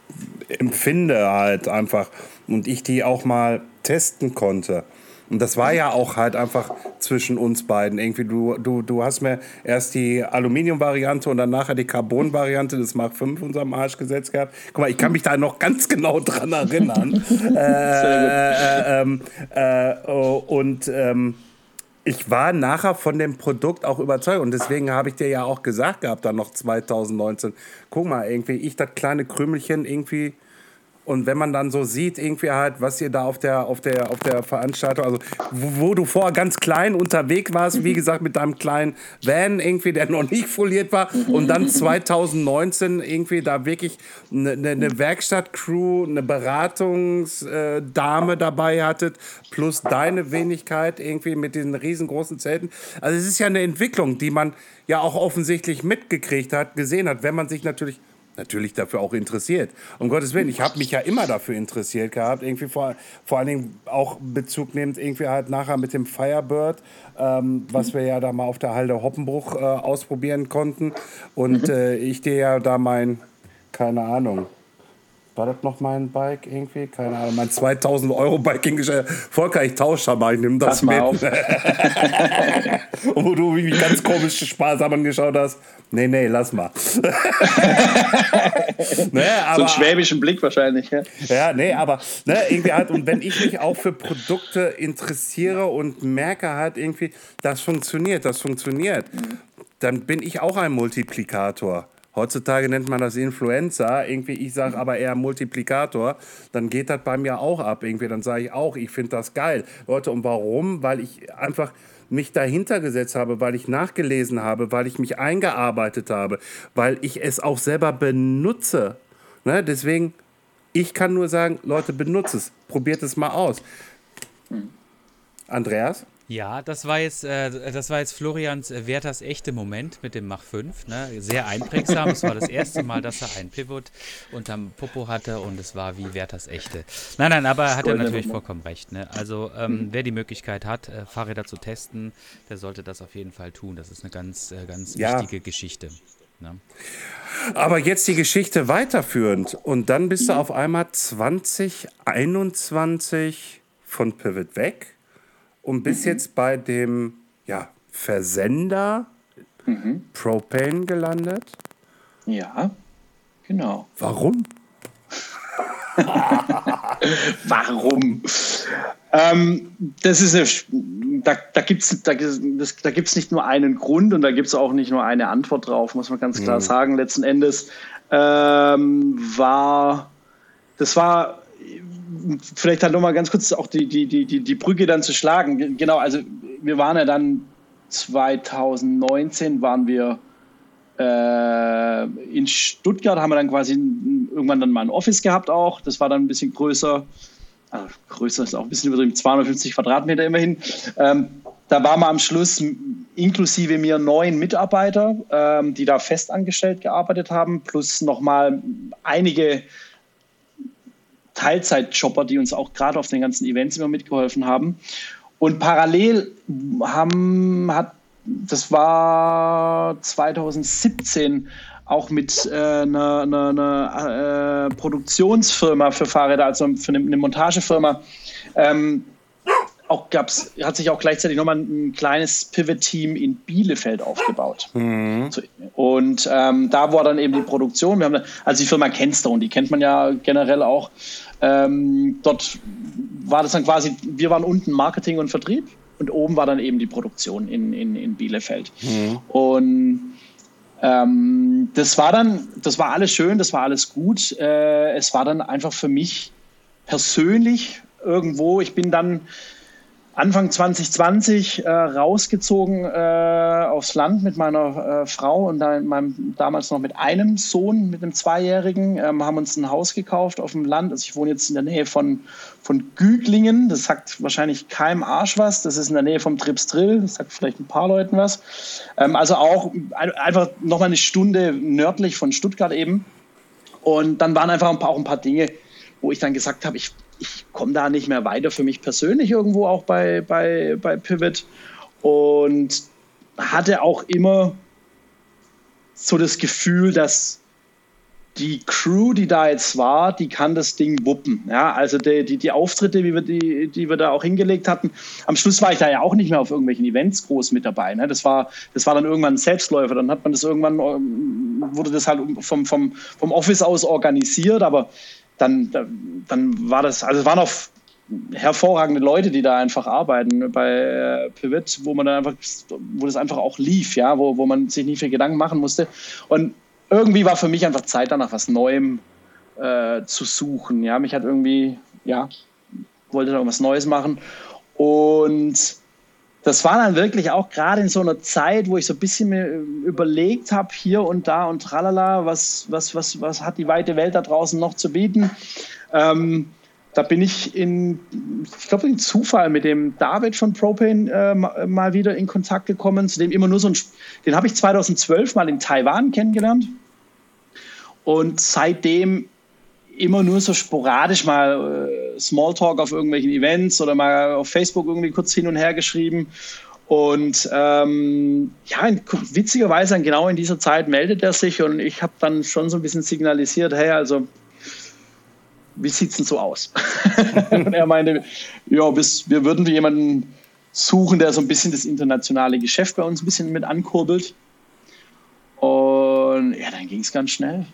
empfinde halt einfach und ich die auch mal testen konnte. Und das war ja auch halt einfach zwischen uns beiden. Irgendwie, du, du, du hast mir erst die Aluminium-Variante und dann nachher die Carbon-Variante des Mark 5 unserem Arsch gesetzt gehabt. Guck mal, ich kann mich da noch ganz genau dran erinnern. äh, äh, ähm, äh, oh, und ähm, ich war nachher von dem Produkt auch überzeugt und deswegen habe ich dir ja auch gesagt gehabt, dann noch 2019, guck mal, irgendwie ich das kleine Krümelchen irgendwie Und wenn man dann so sieht, irgendwie halt, was ihr da auf der, auf der, auf der Veranstaltung, also wo, wo du vorher ganz klein unterwegs warst, wie gesagt, mit deinem kleinen Van irgendwie, der noch nicht foliert war, und dann 2019 irgendwie da wirklich eine, eine Werkstattcrew, eine Beratungsdame dabei hattet, plus deine Wenigkeit irgendwie mit diesen riesengroßen Zelten. Also es ist ja eine Entwicklung, die man ja auch offensichtlich mitgekriegt hat, gesehen hat, wenn man sich natürlich natürlich dafür auch interessiert. Um Gottes Willen, ich habe mich ja immer dafür interessiert gehabt, irgendwie vor, vor allen Dingen auch Bezug nehmend irgendwie halt nachher mit dem Firebird, ähm, was wir ja da mal auf der Halde Hoppenbruch äh, ausprobieren konnten. Und äh, ich dir ja da mein, keine Ahnung, war das noch mein Bike irgendwie? Keine Ahnung, mein 2000 Euro Bike hingestellt. Volker, ich tausche mal, ich nehme das Pass mal mit. auf. Und wo du mich ganz komisch sparsam angeschaut hast. Nee, nee, lass mal. ne, So aber, einen schwäbischen Blick wahrscheinlich. Ja. ja, nee, aber ne, irgendwie halt, und wenn ich mich auch für Produkte interessiere und merke halt irgendwie, das funktioniert, das funktioniert, dann bin ich auch ein Multiplikator. Heutzutage nennt man das Influencer, irgendwie, ich sage aber eher Multiplikator, dann geht das bei mir auch ab, irgendwie, dann sage ich auch, ich finde das geil. Leute, und warum? Weil ich einfach mich dahinter gesetzt habe, weil ich nachgelesen habe, weil ich mich eingearbeitet habe, weil ich es auch selber benutze. Ne? Deswegen, ich kann nur sagen, Leute, benutzt es, probiert es mal aus. Andreas? Ja, das war jetzt, äh, das war jetzt Florians äh, Werthers echte Moment mit dem Mach 5. Ne? Sehr einprägsam. es war das erste Mal, dass er einen Pivot unterm Popo hatte und es war wie Werthers echte. Nein, nein, aber er hat er natürlich Nummer. vollkommen recht. Ne? Also, ähm, wer die Möglichkeit hat, äh, Fahrräder zu testen, der sollte das auf jeden Fall tun. Das ist eine ganz, äh, ganz Ja. wichtige Geschichte. Ne? Aber jetzt die Geschichte weiterführend und dann bist du auf einmal 2021 von Pivot weg und bist jetzt bei dem ja, Versender Propane gelandet. ja, genau. Warum? Warum? Ähm, das ist eine, da, da gibt es da, das- da gibt's nicht nur einen Grund und da gibt es auch nicht nur eine Antwort drauf, muss man ganz klar sagen. Letzten Endes ähm, war, das war vielleicht halt nochmal ganz kurz auch die, die, die, die, die Brücke dann zu schlagen. Genau, also wir waren ja dann 2019 waren wir äh, in Stuttgart, haben wir dann quasi irgendwann dann mal ein Office gehabt auch. Das war dann ein bisschen größer. Also größer ist auch ein bisschen übertrieben, 250 Quadratmeter immerhin. Ähm, da waren wir am Schluss inklusive mir neun Mitarbeiter, ähm, die da festangestellt gearbeitet haben, plus nochmal einige Teilzeitjobber, die uns auch gerade auf den ganzen Events immer mitgeholfen haben. Und parallel haben, hat, das war 2017, auch mit äh, einer, einer, einer äh, Produktionsfirma für Fahrräder, also für eine, eine Montagefirma, ähm, auch gab's, hat sich auch gleichzeitig nochmal ein kleines Pivot-Team in Bielefeld aufgebaut. So, und ähm, da war dann eben die Produktion. Wir haben, also die Firma Kenstone, die kennt man ja generell auch. Ähm, dort war das dann quasi, wir waren unten Marketing und Vertrieb und oben war dann eben die Produktion in, in, in Bielefeld. Und ähm, das war dann, das war alles schön, das war alles gut. Äh, es war dann einfach für mich persönlich irgendwo, ich bin dann Anfang 2020 äh, rausgezogen äh, aufs Land mit meiner äh, Frau und dann meinem, damals noch mit einem Sohn, mit einem Zweijährigen, ähm, haben uns ein Haus gekauft auf dem Land. Also ich wohne jetzt in der Nähe von, von Güglingen. Das sagt wahrscheinlich keinem Arsch was. Das ist in der Nähe vom Tripsdrill. Das sagt vielleicht ein paar Leuten was. Ähm, also auch ein- einfach nochmal eine Stunde nördlich von Stuttgart eben. Und dann waren einfach ein paar, auch ein paar Dinge, wo ich dann gesagt habe, ich, ich komme da nicht mehr weiter für mich persönlich irgendwo auch bei, bei, bei Pivot. Und hatte auch immer so das Gefühl, dass die Crew, die da jetzt war, die kann das Ding wuppen. Ja, also die, die, die Auftritte, wie wir die, die wir da auch hingelegt hatten. Am Schluss war ich da ja auch nicht mehr auf irgendwelchen Events groß mit dabei. Ne? Das, war, das war dann irgendwann ein Selbstläufer. Dann hat man das irgendwann, ähm, wurde das halt vom, vom, vom Office aus organisiert, aber dann, dann war das, also es waren auch hervorragende Leute, die da einfach arbeiten bei äh, Pivot, wo man dann einfach, wo das einfach auch lief, ja, wo, wo man sich nicht viel Gedanken machen musste. Und irgendwie war für mich einfach Zeit, da nach was Neuem äh, zu suchen. Ja, mich hat irgendwie, ja, wollte da irgendwas Neues machen. Und das war dann wirklich auch gerade in so einer Zeit, wo ich so ein bisschen mir überlegt habe, hier und da und tralala, was, was, was, was hat die weite Welt da draußen noch zu bieten. Ähm, da bin ich in, ich glaube, in Zufall mit dem David von Propane äh, mal wieder in Kontakt gekommen, zu dem immer nur so ein, den habe ich 2012 mal in Taiwan kennengelernt. Und seitdem immer nur so sporadisch mal äh, Smalltalk auf irgendwelchen Events oder mal auf Facebook irgendwie kurz hin und her geschrieben. Und ähm, ja, witzigerweise genau in dieser Zeit meldet er sich und ich habe dann schon so ein bisschen signalisiert, hey, also wie sieht es denn so aus? und er meinte, ja, bis, wir würden jemanden suchen, der so ein bisschen das internationale Geschäft bei uns ein bisschen mit ankurbelt. Und ja, dann ging es ganz schnell.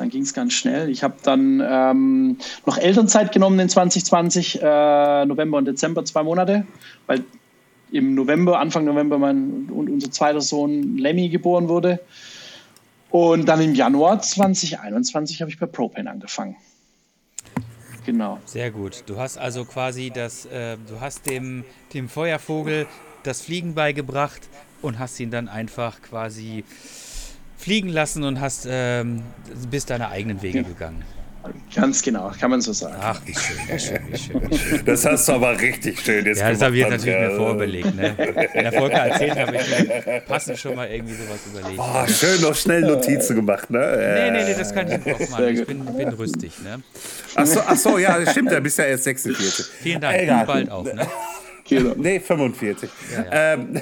Dann ging es ganz schnell. Ich habe dann ähm, noch Elternzeit genommen in 2020, äh, November und Dezember, zwei Monate, weil im November, Anfang November, mein und unser zweiter Sohn Lemmy geboren wurde. Und dann im Januar 2021 habe ich bei Propane angefangen. Genau. Sehr gut. Du hast also quasi das, äh, du hast dem, dem Feuervogel das Fliegen beigebracht und hast ihn dann einfach quasi fliegen lassen und hast ähm, bist deine eigenen Wege gegangen. Ganz genau, kann man so sagen. Ach, wie schön, wie schön, wie schön. Wie schön. Das hast du aber richtig schön jetzt Ja, das habe ich jetzt natürlich mir vorbelegt. Ne? Wenn der Volker erzählt, habe ich mir passend schon mal irgendwie sowas überlegt. Oh, schön noch schnell Notizen gemacht, ne? Nee, nee, nee, das kann ich auch machen. Ich bin, bin rüstig, ne? Ach so, ach so, ja, das stimmt, da bist ja erst 46. Vielen Dank, Egal. bald auch, ne? Genau. Nee, 45. Ja, ja. Ähm,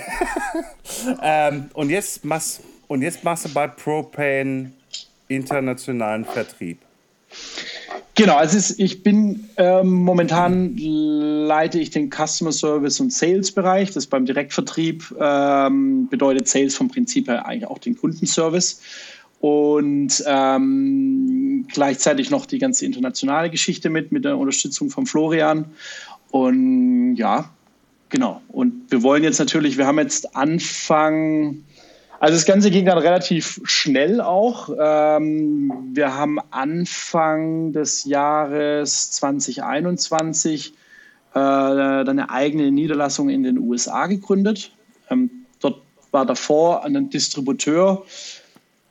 ähm, und, jetzt machst, und jetzt machst du bei Propane internationalen Vertrieb. Genau, also ich bin ähm, momentan leite ich den Customer Service und Sales Bereich. Das beim Direktvertrieb ähm, bedeutet Sales vom Prinzip her eigentlich auch den Kundenservice und ähm, gleichzeitig noch die ganze internationale Geschichte mit mit der Unterstützung von Florian und ja genau und wir wollen jetzt natürlich wir haben jetzt Anfang also das Ganze ging dann relativ schnell auch. Ähm, wir haben Anfang des Jahres 2021 äh, dann eine eigene Niederlassung in den USA gegründet. Ähm, dort war davor ein Distributeur.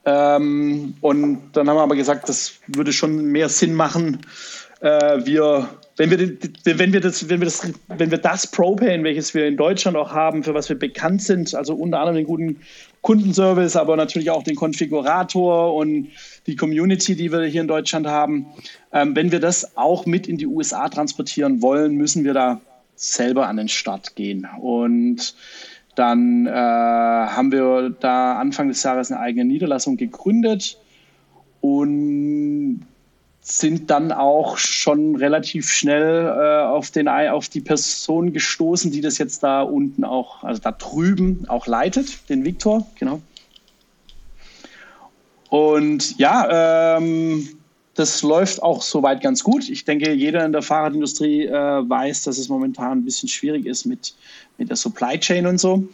Ähm, und dann haben wir aber gesagt, das würde schon mehr Sinn machen, äh, wir wenn wir, wenn wir das, wenn wir das, wenn wir das Propane, welches wir in Deutschland auch haben, für was wir bekannt sind, also unter anderem den guten Kundenservice, aber natürlich auch den Konfigurator und die Community, die wir hier in Deutschland haben, ähm, wenn wir das auch mit in die USA transportieren wollen, müssen wir da selber an den Start gehen. Und dann äh, haben wir da Anfang des Jahres eine eigene Niederlassung gegründet und sind dann auch schon relativ schnell äh, auf, den, auf die Person gestoßen, die das jetzt da unten auch, also da drüben auch leitet, den Viktor, genau. Und ja, ähm, das läuft auch soweit ganz gut. Ich denke, jeder in der Fahrradindustrie äh, weiß, dass es momentan ein bisschen schwierig ist mit, mit der Supply Chain und so.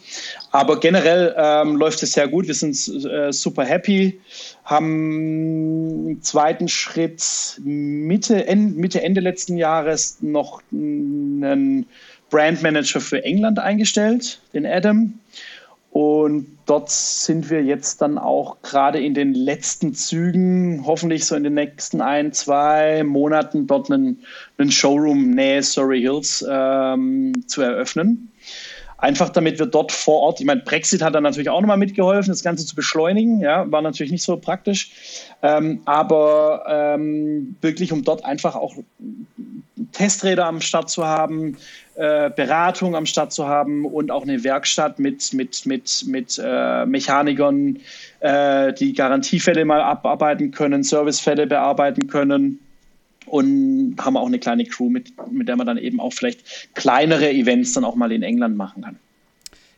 Aber generell ähm, läuft es sehr gut. Wir sind äh, super happy, haben im zweiten Schritt Mitte, Ende, Mitte, Ende letzten Jahres noch einen Brandmanager für England eingestellt, den Adam. Und dort sind wir jetzt dann auch gerade in den letzten Zügen, hoffentlich so in den nächsten ein, zwei Monaten, dort einen, einen Showroom nähe Surrey Hills ähm, zu eröffnen. Einfach damit wir dort vor Ort, ich meine, Brexit hat da natürlich auch nochmal mitgeholfen, das Ganze zu beschleunigen, ja, war natürlich nicht so praktisch, ähm, aber ähm, wirklich, um dort einfach auch Testräder am Start zu haben, äh, Beratung am Start zu haben und auch eine Werkstatt mit, mit, mit, mit äh, Mechanikern, äh, die Garantiefälle mal abarbeiten können, Servicefälle bearbeiten können und haben auch eine kleine Crew, mit, mit der man dann eben auch vielleicht kleinere Events dann auch mal in England machen kann.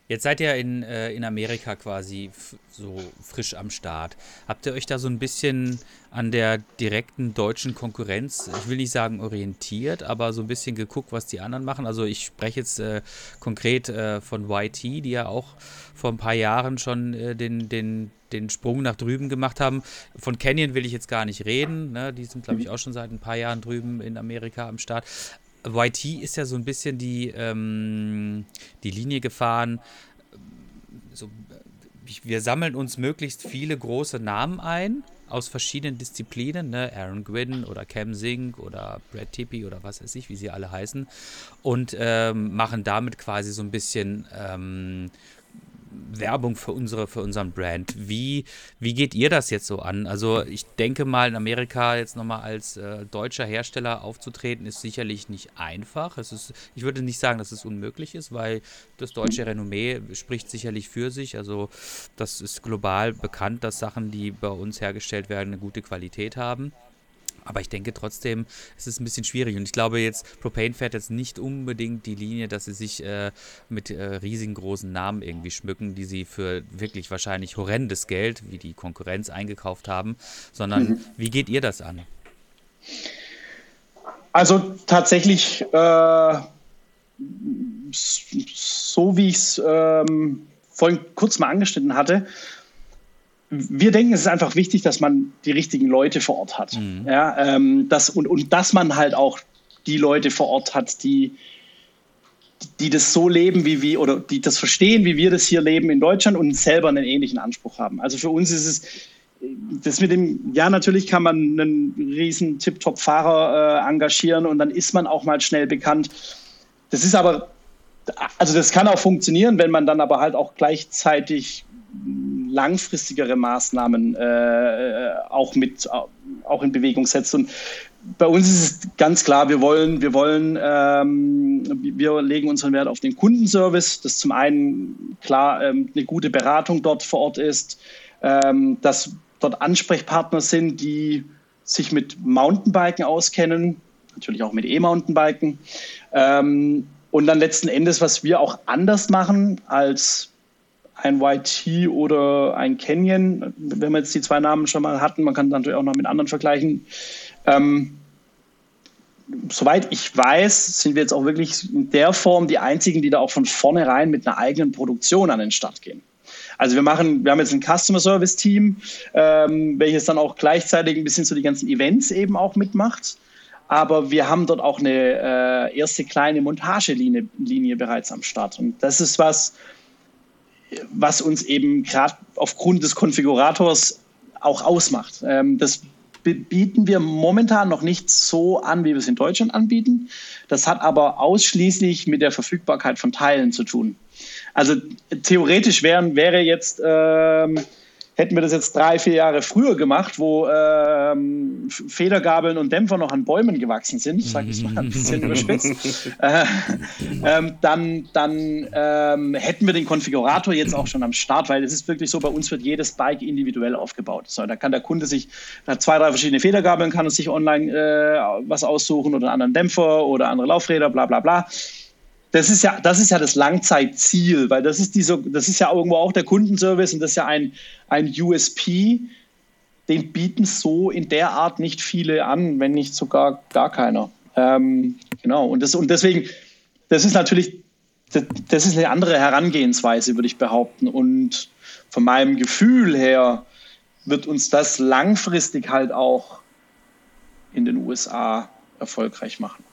Jetzt seid ihr in, äh, in Amerika quasi so frisch am Start. Habt ihr euch da so ein bisschen an der direkten deutschen Konkurrenz, ich will nicht sagen orientiert, aber so ein bisschen geguckt, was die anderen machen? Also ich spreche jetzt äh, konkret äh, von YT, die ja auch vor ein paar Jahren schon äh, den, den, den Sprung nach drüben gemacht haben. Von Canyon will ich jetzt gar nicht reden. Ne? Die sind, glaube ich, auch schon seit ein paar Jahren drüben in Amerika am Start. YT ist ja so ein bisschen die, ähm, die Linie gefahren. So, wir sammeln uns möglichst viele große Namen ein aus verschiedenen Disziplinen, ne? Aaron Gwynn oder Cam Zink oder Brad Tippy oder was weiß ich, wie sie alle heißen, und ähm, machen damit quasi so ein bisschen ähm, Werbung für unsere, für unseren Brand. Wie, wie geht ihr das jetzt so an? Also ich denke mal, in Amerika jetzt nochmal als äh, deutscher Hersteller aufzutreten, ist sicherlich nicht einfach. Es ist, ich würde nicht sagen, dass es unmöglich ist, weil das deutsche Renommee spricht sicherlich für sich. Also das ist global bekannt, dass Sachen, die bei uns hergestellt werden, eine gute Qualität haben. Aber ich denke trotzdem, es ist ein bisschen schwierig. Und ich glaube jetzt, Propane fährt jetzt nicht unbedingt die Linie, dass sie sich äh, mit äh, riesigen großen Namen irgendwie schmücken, die sie für wirklich wahrscheinlich horrendes Geld, wie die Konkurrenz, eingekauft haben, sondern mhm. wie geht ihr das an? Also tatsächlich, äh, so wie ich es ähm, vorhin kurz mal angeschnitten hatte, wir denken, es ist einfach wichtig, dass man die richtigen Leute vor Ort hat. Mhm. Ja, ähm, das, und, und dass man halt auch die Leute vor Ort hat, die, die das so leben, wie wir, oder die das verstehen, wie wir das hier leben in Deutschland und selber einen ähnlichen Anspruch haben. Also für uns ist es, das mit dem, ja, natürlich kann man einen riesen Tip-Top-Fahrer äh, engagieren und dann ist man auch mal schnell bekannt. Das ist aber, also das kann auch funktionieren, wenn man dann aber halt auch gleichzeitig langfristigere Maßnahmen äh, auch mit auch in Bewegung setzt. Und bei uns ist es ganz klar, wir wollen, wir wollen, ähm, wir legen unseren Wert auf den Kundenservice, dass zum einen klar ähm, eine gute Beratung dort vor Ort ist, ähm, dass dort Ansprechpartner sind, die sich mit Mountainbiken auskennen, natürlich auch mit E-Mountainbiken. Ähm, und dann letzten Endes, was wir auch anders machen als ein YT oder ein Canyon, wenn wir jetzt die zwei Namen schon mal hatten, man kann natürlich auch noch mit anderen vergleichen. Ähm, soweit ich weiß, sind wir jetzt auch wirklich in der Form die einzigen, die da auch von vornherein mit einer eigenen Produktion an den Start gehen. Also wir machen, wir haben jetzt ein Customer Service Team, ähm, welches dann auch gleichzeitig ein bisschen so die ganzen Events eben auch mitmacht. Aber wir haben dort auch eine äh, erste kleine Montagelinie Linie bereits am Start. Und das ist was, was uns eben gerade aufgrund des Konfigurators auch ausmacht. Ähm, das bieten wir momentan noch nicht so an, wie wir es in Deutschland anbieten. Das hat aber ausschließlich mit der Verfügbarkeit von Teilen zu tun. Also theoretisch wären, wäre jetzt ähm, Hätten wir das jetzt drei, vier Jahre früher gemacht, wo ähm, Federgabeln und Dämpfer noch an Bäumen gewachsen sind, sage ich mal ein bisschen überspitzt, äh, ähm, dann, dann ähm, hätten wir den Konfigurator jetzt auch schon am Start, weil es ist wirklich so, bei uns wird jedes Bike individuell aufgebaut. So, da kann der Kunde sich, hat zwei, drei verschiedene Federgabeln, kann er sich online äh, was aussuchen oder einen anderen Dämpfer oder andere Laufräder, bla bla bla das ist ja, das ist ja das Langzeitziel, weil das ist diese, das ist ja irgendwo auch der Kundenservice und das ist ja ein, ein USP, den bieten so in der Art nicht viele an, wenn nicht sogar gar keiner. Ähm, genau. Und, das, und deswegen, das ist natürlich, das, das ist eine andere Herangehensweise, würde ich behaupten. Und von meinem Gefühl her wird uns das langfristig halt auch in den USA erfolgreich machen.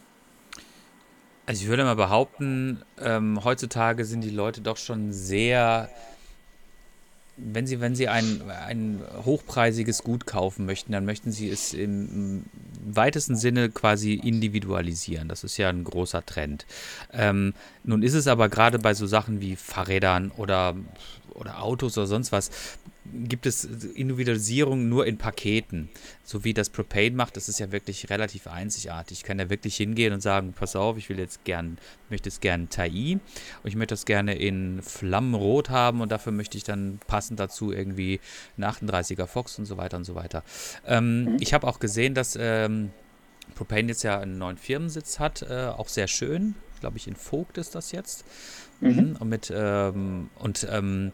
Also ich würde mal behaupten, ähm, heutzutage sind die Leute doch schon sehr, wenn sie, wenn sie ein, ein hochpreisiges Gut kaufen möchten, dann möchten sie es im, weitesten Sinne quasi individualisieren. Das ist ja ein großer Trend. Ähm, nun ist es aber gerade bei so Sachen wie Fahrrädern oder oder Autos oder sonst was, gibt es Individualisierung nur in Paketen. So wie das Propane macht, das ist ja wirklich relativ einzigartig. Ich kann ja wirklich hingehen und sagen, pass auf, ich will jetzt gern, möchte es gern Tai und ich möchte das gerne in Flammenrot haben und dafür möchte ich dann passend dazu irgendwie einen 38er Fox und so weiter und so weiter. Ähm, mhm. Ich habe auch gesehen, dass ähm, Propane jetzt ja einen neuen Firmensitz hat, äh, auch sehr schön glaube ich, in Vogt ist das jetzt. Mhm. Und mit, ähm, und ähm,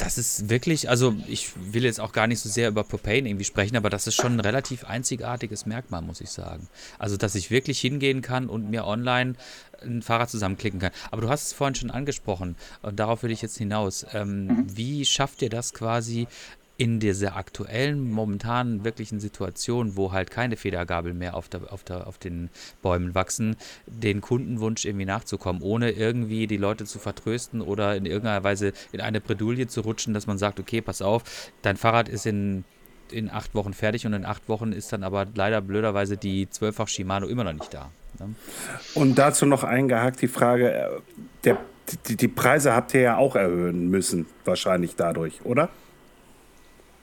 das ist wirklich, also ich will jetzt auch gar nicht so sehr über Propane irgendwie sprechen, aber das ist schon ein relativ einzigartiges Merkmal, muss ich sagen. Also, dass ich wirklich hingehen kann und mir online ein Fahrrad zusammenklicken kann. Aber du hast es vorhin schon angesprochen und darauf will ich jetzt hinaus. Ähm, mhm. Wie schafft ihr das quasi, in dieser aktuellen, momentanen wirklichen Situation, wo halt keine Federgabel mehr auf, der, auf, der, auf den Bäumen wachsen, den Kundenwunsch irgendwie nachzukommen, ohne irgendwie die Leute zu vertrösten oder in irgendeiner Weise in eine Bredouille zu rutschen, dass man sagt, okay, pass auf, dein Fahrrad ist in in acht Wochen fertig und in acht Wochen ist dann aber leider blöderweise die zwölffach Shimano immer noch nicht da. Ne? Und dazu noch eingehakt die Frage, äh, der, die, die Preise habt ihr ja auch erhöhen müssen, wahrscheinlich dadurch, oder?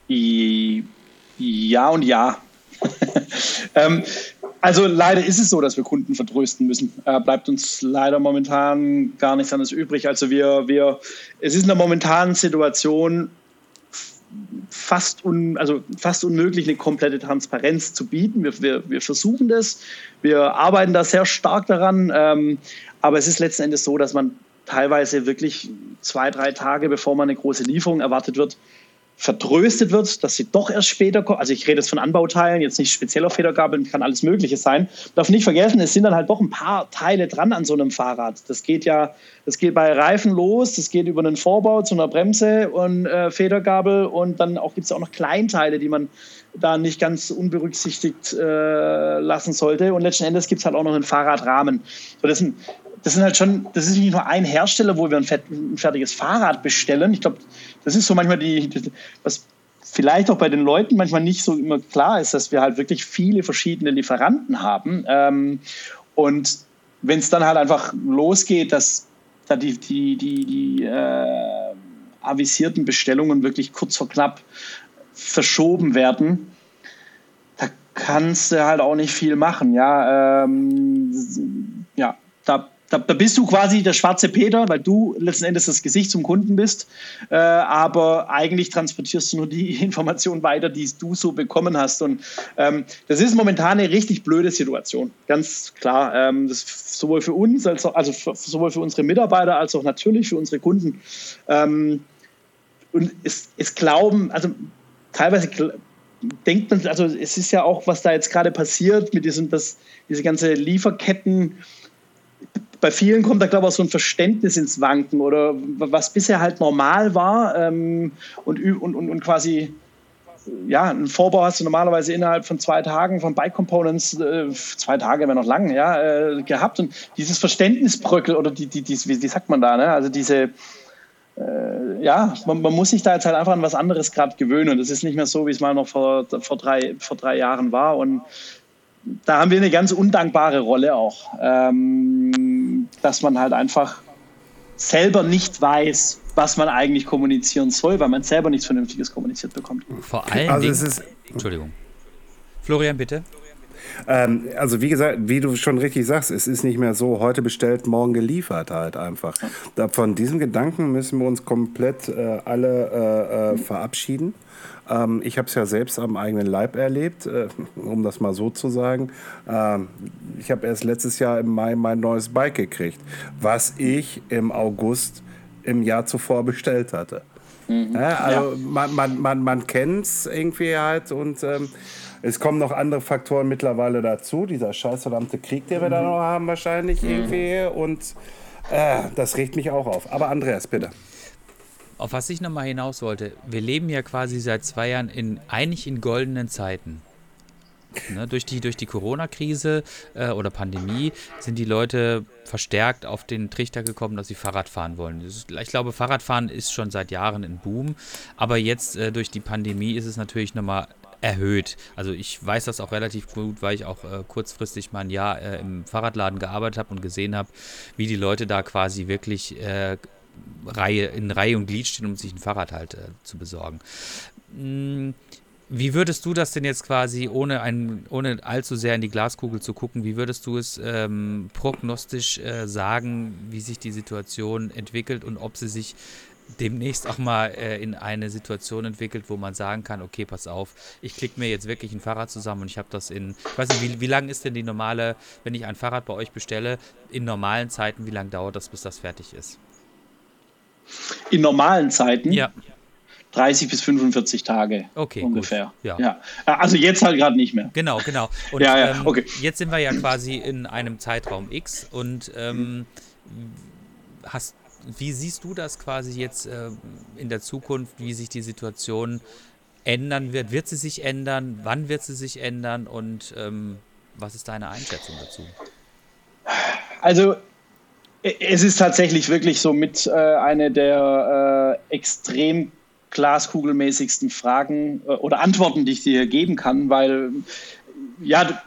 Ja und ja. ähm, also leider ist es so, dass wir Kunden vertrösten müssen. Äh, bleibt uns leider momentan gar nichts anderes übrig. Also wir, wir, es ist in der momentanen Situation fast, un, also fast unmöglich, eine komplette Transparenz zu bieten. Wir, wir, wir versuchen das, wir arbeiten da sehr stark daran, ähm, aber es ist letzten Endes so, dass man teilweise wirklich zwei, drei Tage, bevor man eine große Lieferung erwartet wird, vertröstet wird, dass sie doch erst später kommen. Also ich rede jetzt von Anbauteilen, jetzt nicht speziell auf Federgabeln, kann alles Mögliche sein. Darf nicht vergessen, es sind dann halt doch ein paar Teile dran an so einem Fahrrad. Das geht ja, das geht bei Reifen los, das geht über einen Vorbau zu einer Bremse und äh, Federgabel und dann auch gibt es auch noch Kleinteile, die man da nicht ganz unberücksichtigt äh, lassen sollte. Und letzten Endes gibt es halt auch noch einen Fahrradrahmen. So, das sind das sind halt schon, das ist nicht nur ein Hersteller, wo wir ein, fertiges Fahrrad bestellen. Ich glaube, das ist so manchmal die, was vielleicht auch bei den Leuten manchmal nicht so immer klar ist, dass wir halt wirklich viele verschiedene Lieferanten haben. Ähm, und wenn es dann halt einfach losgeht, dass da die, die, die, die äh, avisierten Bestellungen wirklich kurz vor knapp verschoben werden, da kannst du halt auch nicht viel machen. Ja, ähm, ja da da, da, bist du quasi der schwarze Peter, weil du letzten Endes das Gesicht zum Kunden bist. Äh, aber eigentlich transportierst du nur die Informationen weiter, die du so bekommen hast. Und ähm, das ist momentan eine richtig blöde Situation. Ganz klar. Ähm, das sowohl für uns, als auch, also für, sowohl für unsere Mitarbeiter, als auch natürlich für unsere Kunden. Ähm, und es, es glauben, also teilweise denkt man, also es ist ja auch, was da jetzt gerade passiert mit diesem, das, diese ganze Lieferketten bei vielen kommt da, glaube ich, auch so ein Verständnis ins Wanken oder was bisher halt normal war ähm, und, und, und, und quasi ja, einen Vorbau hast du normalerweise innerhalb von zwei Tagen von Bike Components, äh, zwei Tage wäre noch lang, ja, äh, gehabt. Und dieses Verständnisbröckel oder die, die, die, wie, sagt man da, ne? Also diese, äh, ja, man, man, muss sich da jetzt halt einfach an was anderes gerade gewöhnen. Und das ist nicht mehr so, wie es mal noch vor, vor, drei, vor drei Jahren war. Und da haben wir eine ganz undankbare Rolle auch, ähm, dass man halt einfach selber nicht weiß, was man eigentlich kommunizieren soll, weil man selber nichts Vernünftiges kommuniziert bekommt. Vor allen also Dingen. Entschuldigung. Florian, bitte. Ähm, also wie gesagt, wie du schon richtig sagst, es ist nicht mehr so, heute bestellt, morgen geliefert halt einfach. Da, von diesem Gedanken müssen wir uns komplett äh, alle äh, äh, verabschieden. Ähm, ich habe es ja selbst am eigenen Leib erlebt, äh, um das mal so zu sagen. Ähm, ich habe erst letztes Jahr im Mai mein neues Bike gekriegt, was ich im August im Jahr zuvor bestellt hatte. Mhm. Ja, also ja. man, man, man, man kennt es irgendwie halt und ähm, es kommen noch andere Faktoren mittlerweile dazu. Dieser scheißverdammte Krieg, den wir mhm. da noch haben wahrscheinlich mhm. irgendwie und äh, das regt mich auch auf. Aber Andreas, bitte auf was ich nochmal hinaus wollte, wir leben ja quasi seit zwei Jahren in eigentlich in goldenen Zeiten. Ne, durch die, durch die Corona-Krise äh, oder Pandemie sind die Leute verstärkt auf den Trichter gekommen, dass sie Fahrrad fahren wollen. Ist, ich glaube, Fahrradfahren ist schon seit Jahren ein Boom, aber jetzt äh, durch die Pandemie ist es natürlich nochmal erhöht. Also ich weiß das auch relativ gut, weil ich auch äh, kurzfristig mal ein Jahr äh, im Fahrradladen gearbeitet habe und gesehen habe, wie die Leute da quasi wirklich äh, Reihe, in Reihe und Glied stehen, um sich ein Fahrrad halt äh, zu besorgen. Hm, wie würdest du das denn jetzt quasi, ohne, ein, ohne allzu sehr in die Glaskugel zu gucken, wie würdest du es ähm, prognostisch äh, sagen, wie sich die Situation entwickelt und ob sie sich demnächst auch mal äh, in eine Situation entwickelt, wo man sagen kann, okay, pass auf, ich klicke mir jetzt wirklich ein Fahrrad zusammen und ich habe das in, ich weiß nicht, wie, wie lang ist denn die normale, wenn ich ein Fahrrad bei euch bestelle, in normalen Zeiten, wie lange dauert das, bis das fertig ist? In normalen Zeiten? Ja. 30 bis 45 Tage okay, ungefähr. Ja. ja. Also jetzt halt gerade nicht mehr. Genau, genau. Und ja, ja, ähm, okay. jetzt sind wir ja quasi in einem Zeitraum X und ähm, hast, wie siehst du das quasi jetzt äh, in der Zukunft, wie sich die Situation ändern wird? Wird sie sich ändern? Wann wird sie sich ändern? Und ähm, was ist deine Einschätzung dazu? Also es ist tatsächlich wirklich so mit äh, eine der äh, extrem glaskugelmäßigsten Fragen äh, oder Antworten, die ich dir geben kann, weil ja,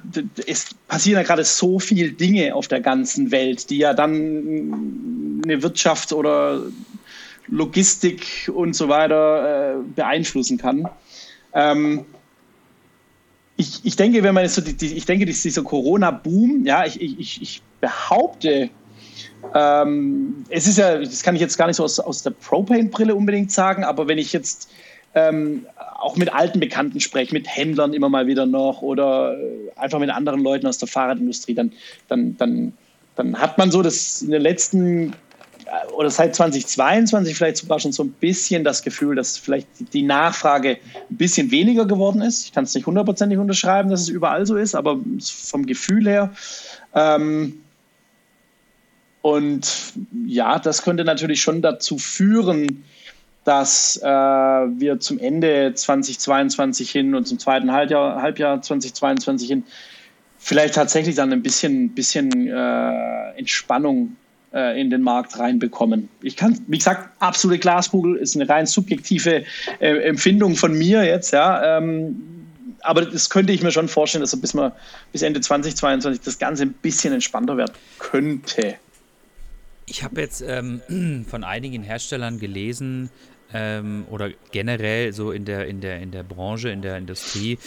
es passieren ja gerade so viele Dinge auf der ganzen Welt, die ja dann eine Wirtschaft oder Logistik und so weiter äh, beeinflussen kann. Ähm, ich, ich denke, wenn man so die, die, ich denke, dieser Corona-Boom, ja, ich, ich, ich behaupte, ähm, es ist ja, das kann ich jetzt gar nicht so aus, aus der Propane-Brille unbedingt sagen, aber wenn ich jetzt ähm, auch mit alten Bekannten spreche, mit Händlern immer mal wieder noch oder äh, einfach mit anderen Leuten aus der Fahrradindustrie, dann, dann, dann, dann hat man so das in den letzten äh, oder seit 2022 vielleicht sogar schon so ein bisschen das Gefühl, dass vielleicht die Nachfrage ein bisschen weniger geworden ist. Ich kann es nicht hundertprozentig unterschreiben, dass es überall so ist, aber vom Gefühl her. Ähm, und ja, das könnte natürlich schon dazu führen, dass äh, wir zum Ende 2022 hin und zum zweiten Halbjahr, Halbjahr 2022 hin vielleicht tatsächlich dann ein bisschen, bisschen äh, Entspannung äh, in den Markt reinbekommen. Ich kann, wie gesagt, absolute Glaskugel ist eine rein subjektive äh, Empfindung von mir jetzt, ja. Ähm, aber das könnte ich mir schon vorstellen, dass so bis, mal, bis Ende 2022 das Ganze ein bisschen entspannter werden könnte. Ich habe jetzt ähm, von einigen Herstellern gelesen ähm, oder generell so in der, in, der, in der Branche, in der Industrie,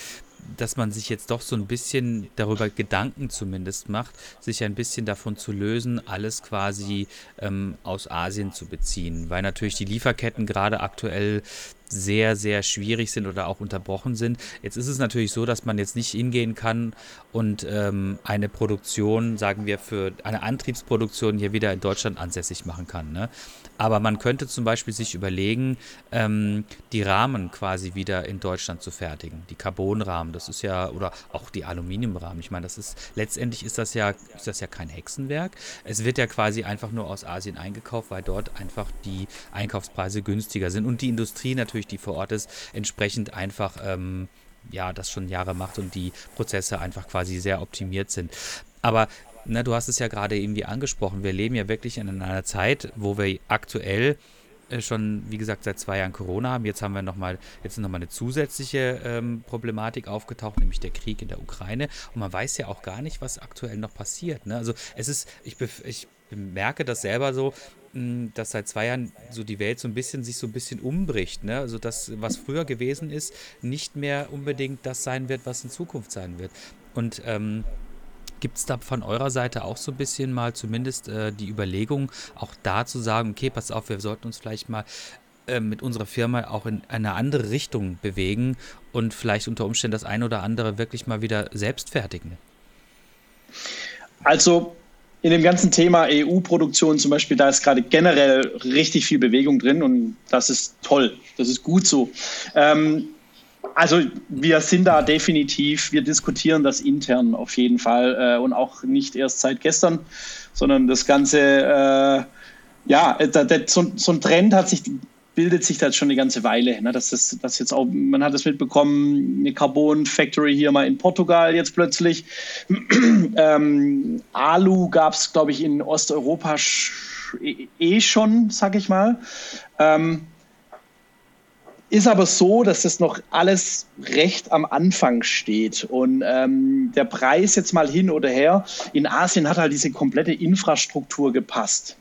dass man sich jetzt doch so ein bisschen darüber Gedanken zumindest macht, sich ein bisschen davon zu lösen, alles quasi ähm, aus Asien zu beziehen, weil natürlich die Lieferketten gerade aktuell sehr, sehr schwierig sind oder auch unterbrochen sind. Jetzt ist es natürlich so, dass man jetzt nicht hingehen kann und ähm, eine Produktion, sagen wir, für eine Antriebsproduktion hier wieder in Deutschland ansässig machen kann. Ne? Aber man könnte zum Beispiel sich überlegen, ähm, die Rahmen quasi wieder in Deutschland zu fertigen. Die Carbonrahmen, das ist ja, oder auch die Aluminiumrahmen. Ich meine, das ist, letztendlich ist das ja, ist das ja kein Hexenwerk. Es wird ja quasi einfach nur aus Asien eingekauft, weil dort einfach die Einkaufspreise günstiger sind und die Industrie natürlich, die vor Ort ist, entsprechend einfach, ähm, ja, das schon Jahre macht und die Prozesse einfach quasi sehr optimiert sind. Aber na, du hast es ja gerade irgendwie angesprochen, wir leben ja wirklich in einer Zeit, wo wir aktuell äh, schon, wie gesagt, seit zwei Jahren Corona haben. Jetzt haben wir nochmal, jetzt ist nochmal eine zusätzliche ähm, Problematik aufgetaucht, nämlich der Krieg in der Ukraine. Und man weiß ja auch gar nicht, was aktuell noch passiert. Ne? Also es ist, ich, ich merke das selber so, hm, dass seit zwei Jahren so die Welt so ein bisschen sich so ein bisschen umbricht. Ne? Also das, was früher gewesen ist, nicht mehr unbedingt das sein wird, was in Zukunft sein wird. Und ähm, Gibt es da von eurer Seite auch so ein bisschen mal zumindest äh, die Überlegung, auch da zu sagen, okay, pass auf, wir sollten uns vielleicht mal äh, mit unserer Firma auch in eine andere Richtung bewegen und vielleicht unter Umständen das eine oder andere wirklich mal wieder selbst fertigen? Also in dem ganzen Thema EU-Produktion zum Beispiel, da ist gerade generell richtig viel Bewegung drin und das ist toll, das ist gut so. Ähm, also wir sind da definitiv, wir diskutieren das intern auf jeden Fall äh, und auch nicht erst seit gestern, sondern das Ganze, äh, ja, da, da, so, so, ein Trend hat sich, bildet sich da schon eine ganze Weile. Ne? Das ist, das jetzt auch, man hat es mitbekommen, eine Carbon Factory hier mal in Portugal jetzt plötzlich. ähm, Alu gab es, glaube ich, in Osteuropa eh schon, sag ich mal. Ähm, ist aber so, dass das noch alles recht am Anfang steht. Und ähm, der Preis jetzt mal hin oder her, in Asien hat halt diese komplette Infrastruktur gepasst.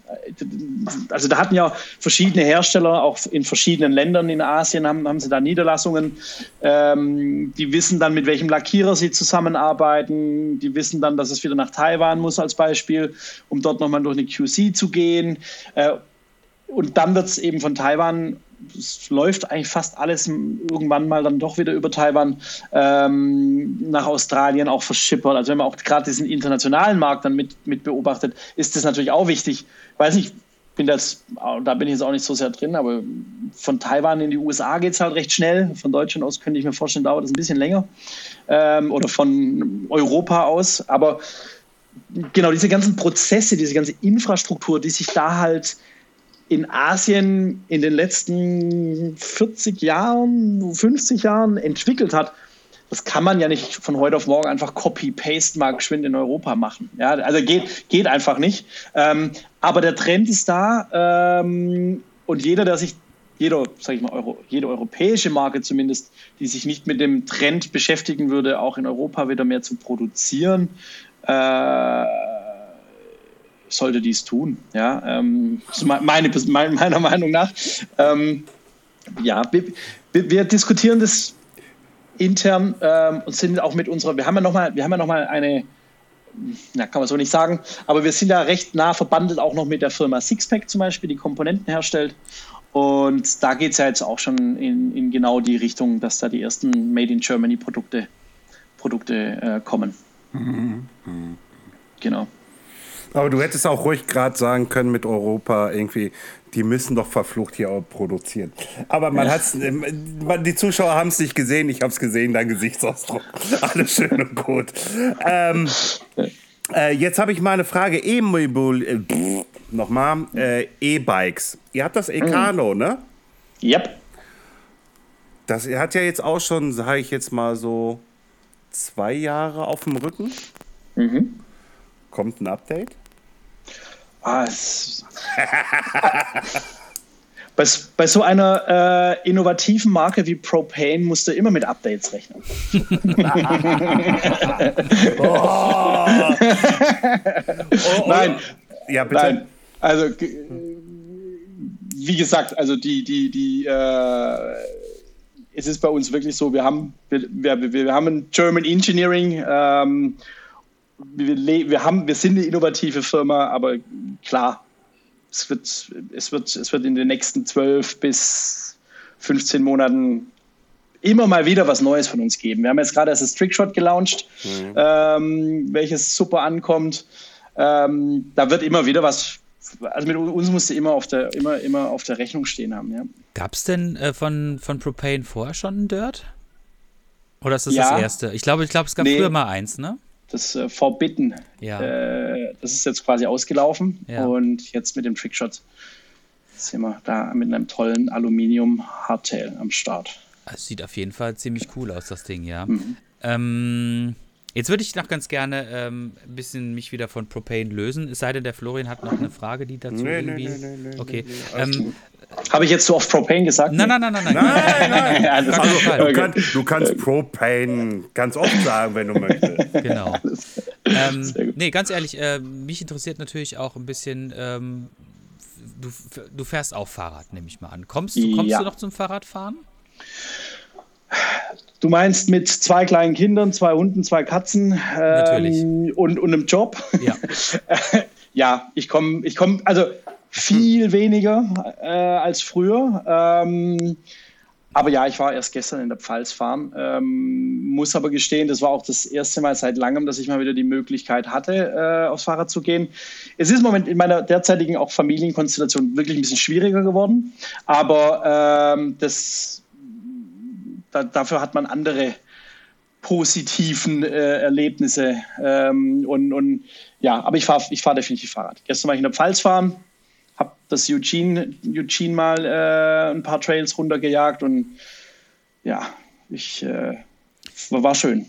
Also da hatten ja verschiedene Hersteller, auch in verschiedenen Ländern in Asien haben, haben sie da Niederlassungen. Ähm, die wissen dann, mit welchem Lackierer sie zusammenarbeiten. Die wissen dann, dass es wieder nach Taiwan muss als Beispiel, um dort nochmal durch eine QC zu gehen. Äh, und dann wird es eben von Taiwan es läuft eigentlich fast alles irgendwann mal dann doch wieder über Taiwan ähm, nach Australien auch verschippert. Also wenn man auch gerade diesen internationalen Markt dann mit, mit beobachtet, ist das natürlich auch wichtig. Ich weiß nicht, bin das, da bin ich jetzt auch nicht so sehr drin, aber von Taiwan in die USA geht es halt recht schnell. Von Deutschland aus könnte ich mir vorstellen, dauert das ein bisschen länger. Ähm, oder von Europa aus. Aber genau diese ganzen Prozesse, diese ganze Infrastruktur, die sich da halt in Asien in den letzten 40 Jahren, 50 Jahren entwickelt hat, das kann man ja nicht von heute auf morgen einfach Copy-Paste mal geschwind in Europa machen. Ja, also geht, geht einfach nicht. Ähm, aber der Trend ist da ähm, und jeder, der sich, jeder, sag ich mal, Euro, jede europäische Marke zumindest, die sich nicht mit dem Trend beschäftigen würde, auch in Europa wieder mehr zu produzieren, äh, sollte dies tun. Ja, ähm, meine, meiner Meinung nach. Ähm, ja, wir, wir, diskutieren das intern ähm, und sind auch mit unserer, wir haben ja nochmal, wir haben ja noch mal eine, na, kann man so nicht sagen, aber wir sind da recht nah verbandelt auch noch mit der Firma Sixpack zum Beispiel, die Komponenten herstellt. Und da geht es ja jetzt auch schon in, in, genau die Richtung, dass da die ersten Made in Germany Produkte, Produkte äh, kommen. Mhm. Genau. Aber du hättest auch ruhig gerade sagen können mit Europa irgendwie, die müssen doch verflucht hier auch produzieren. Aber man ja. hat's, ähm, die Zuschauer haben es nicht gesehen, ich habe es gesehen, dein Gesichtsausdruck. Alles schön und gut. Ähm, äh, jetzt habe ich mal eine Frage. E-Mobil, äh, nochmal, äh, E-Bikes. Ihr habt das Ecano, mhm. ne? Yep. Das hat ja jetzt auch schon, sage ich jetzt mal so, zwei Jahre auf dem Rücken. Mhm. Kommt ein Update? Ah, bei, bei, so einer äh, innovativen Marke wie Propane musst du immer mit Updates rechnen. oh. oh, oh. Nein. Ja, bitte. Nein. Also, wie gesagt, also die, die, die, äh, es ist bei uns wirklich so, wir haben, wir, wir, wir haben ein German Engineering, ähm, wir, wir, haben, wir sind eine innovative Firma, aber klar, es wird, es wird, es wird in den nächsten zwölf bis 15 Monaten immer mal wieder was Neues von uns geben. Wir haben jetzt gerade erst das Trickshot gelauncht, mhm. ähm, welches super ankommt. Ähm, da wird immer wieder was, also mit uns musste immer auf der, immer, immer auf der Rechnung stehen haben. Ja. Gab es denn äh, von, von Propane vorher schon ein Dirt? Oder ist das ja. das erste? Ich glaube, ich glaube, es gab nee. früher mal eins, ne? Das äh, Forbidden. Ja. Äh, das ist jetzt quasi ausgelaufen ja. und jetzt mit dem Trickshot sind wir da mit einem tollen Aluminium-Hardtail am Start. Es sieht auf jeden Fall ziemlich cool aus, das Ding, ja. Mhm. Ähm, jetzt würde ich noch ganz gerne ähm, ein bisschen mich wieder von Propane lösen. Es sei denn, der Florian hat noch eine Frage, die dazu nee, irgendwie. Nee, nee, nee, okay. Nee, ähm, habe ich jetzt so oft Propane gesagt? Nein, nein, nein, nein. nein, nein, nein. also, also, du, kannst, du, kannst, Propane ganz oft sagen, wenn du möchtest. Genau. Ähm, nee, ganz ehrlich, äh, mich interessiert natürlich auch ein bisschen, ähm, du, du fährst auch Fahrrad, nehme ich mal an. Kommst, kommst ja. du noch zum Fahrradfahren? Du meinst mit zwei kleinen Kindern, zwei Hunden, zwei Katzen ähm, und, und einem Job? Ja. ja, ich komme, ich komme, also viel weniger äh, als früher. Ähm, aber ja, ich war erst gestern in der Pfalz fahren, ähm, muss aber gestehen, das war auch das erste Mal seit langem, dass ich mal wieder die Möglichkeit hatte, äh, aufs Fahrrad zu gehen. Es ist im Moment in meiner derzeitigen auch Familienkonstellation wirklich ein bisschen schwieriger geworden, aber ähm, das, da, dafür hat man andere positiven äh, Erlebnisse ähm, und, und ja, aber ich fahre ich fahr definitiv Fahrrad. Gestern war ich in der Pfalz fahren, das Eugene, Eugene mal äh, ein paar Trails runtergejagt und ja, ich äh, war schön.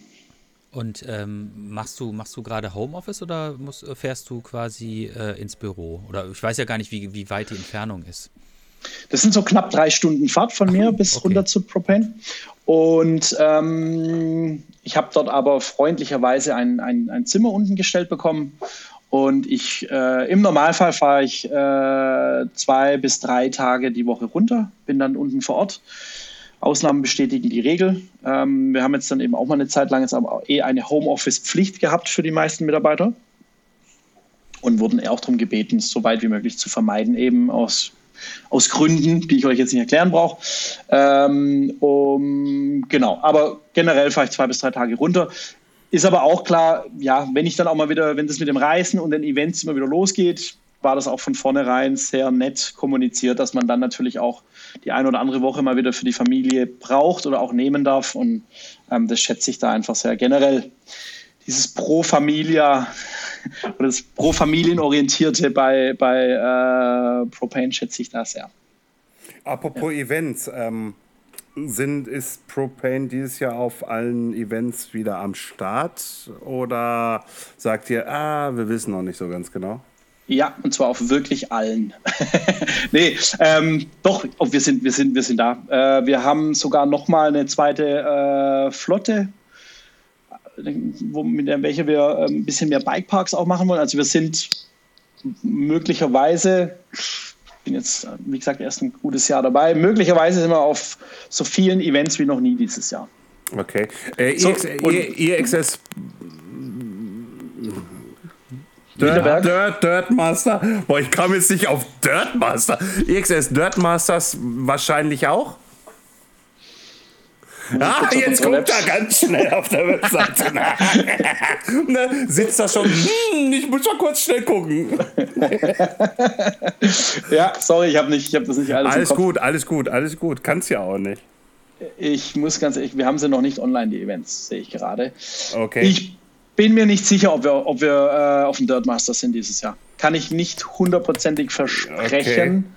Und ähm, machst du, machst du gerade Homeoffice oder musst, fährst du quasi äh, ins Büro? Oder ich weiß ja gar nicht, wie, wie weit die Entfernung ist. Das sind so knapp drei Stunden Fahrt von mir bis okay. runter zu Propane. Und ähm, ich habe dort aber freundlicherweise ein, ein, ein Zimmer unten gestellt bekommen und ich, äh, im Normalfall fahre ich äh, zwei bis drei Tage die Woche runter, bin dann unten vor Ort. Ausnahmen bestätigen die Regel. Ähm, wir haben jetzt dann eben auch mal eine Zeit lang jetzt aber eh eine Homeoffice-Pflicht gehabt für die meisten Mitarbeiter und wurden auch darum gebeten, so weit wie möglich zu vermeiden, eben aus aus Gründen, die ich euch jetzt nicht erklären brauche. Ähm, um, genau, aber generell fahre ich zwei bis drei Tage runter. Ist aber auch klar, ja, wenn ich dann auch mal wieder, wenn das mit dem Reisen und den Events immer wieder losgeht, war das auch von vornherein sehr nett kommuniziert, dass man dann natürlich auch die eine oder andere Woche mal wieder für die Familie braucht oder auch nehmen darf. Und ähm, das schätze ich da einfach sehr. Generell dieses Pro Familia oder das Pro Familienorientierte bei, bei äh, Propane schätze ich da sehr. Apropos ja. Events, ähm, sind, ist Propane dieses Jahr auf allen Events wieder am Start? Oder sagt ihr, ah, wir wissen noch nicht so ganz genau? Ja, und zwar auf wirklich allen. nee, ähm, doch, oh, wir, sind, wir, sind, wir sind da. Äh, wir haben sogar noch mal eine zweite äh, Flotte, wo, mit der, welche wir äh, ein bisschen mehr Bikeparks auch machen wollen. Also wir sind möglicherweise, ich bin jetzt, wie gesagt, erst ein gutes Jahr dabei, möglicherweise sind wir auf so vielen Events wie noch nie dieses Jahr. Okay. Äh, so, EXS Dirt, Dirt, Dirt Master. Boah, ich kam jetzt nicht auf Dirt Master. EXS Dirt Masters wahrscheinlich auch? Ah, jetzt guckt er ganz schnell auf der Webseite nach. ne, sitzt da schon, hm, ich muss mal kurz schnell gucken. ja, sorry, ich habe hab das nicht alles Alles gut, alles gut, alles gut. Kannst ja auch nicht. Ich muss ganz ehrlich, wir haben sie noch nicht online, die Events, sehe ich gerade. Okay. Ich bin mir nicht sicher, ob wir, ob wir äh, auf dem Dirt Masters sind dieses Jahr. Kann ich nicht hundertprozentig versprechen. Okay.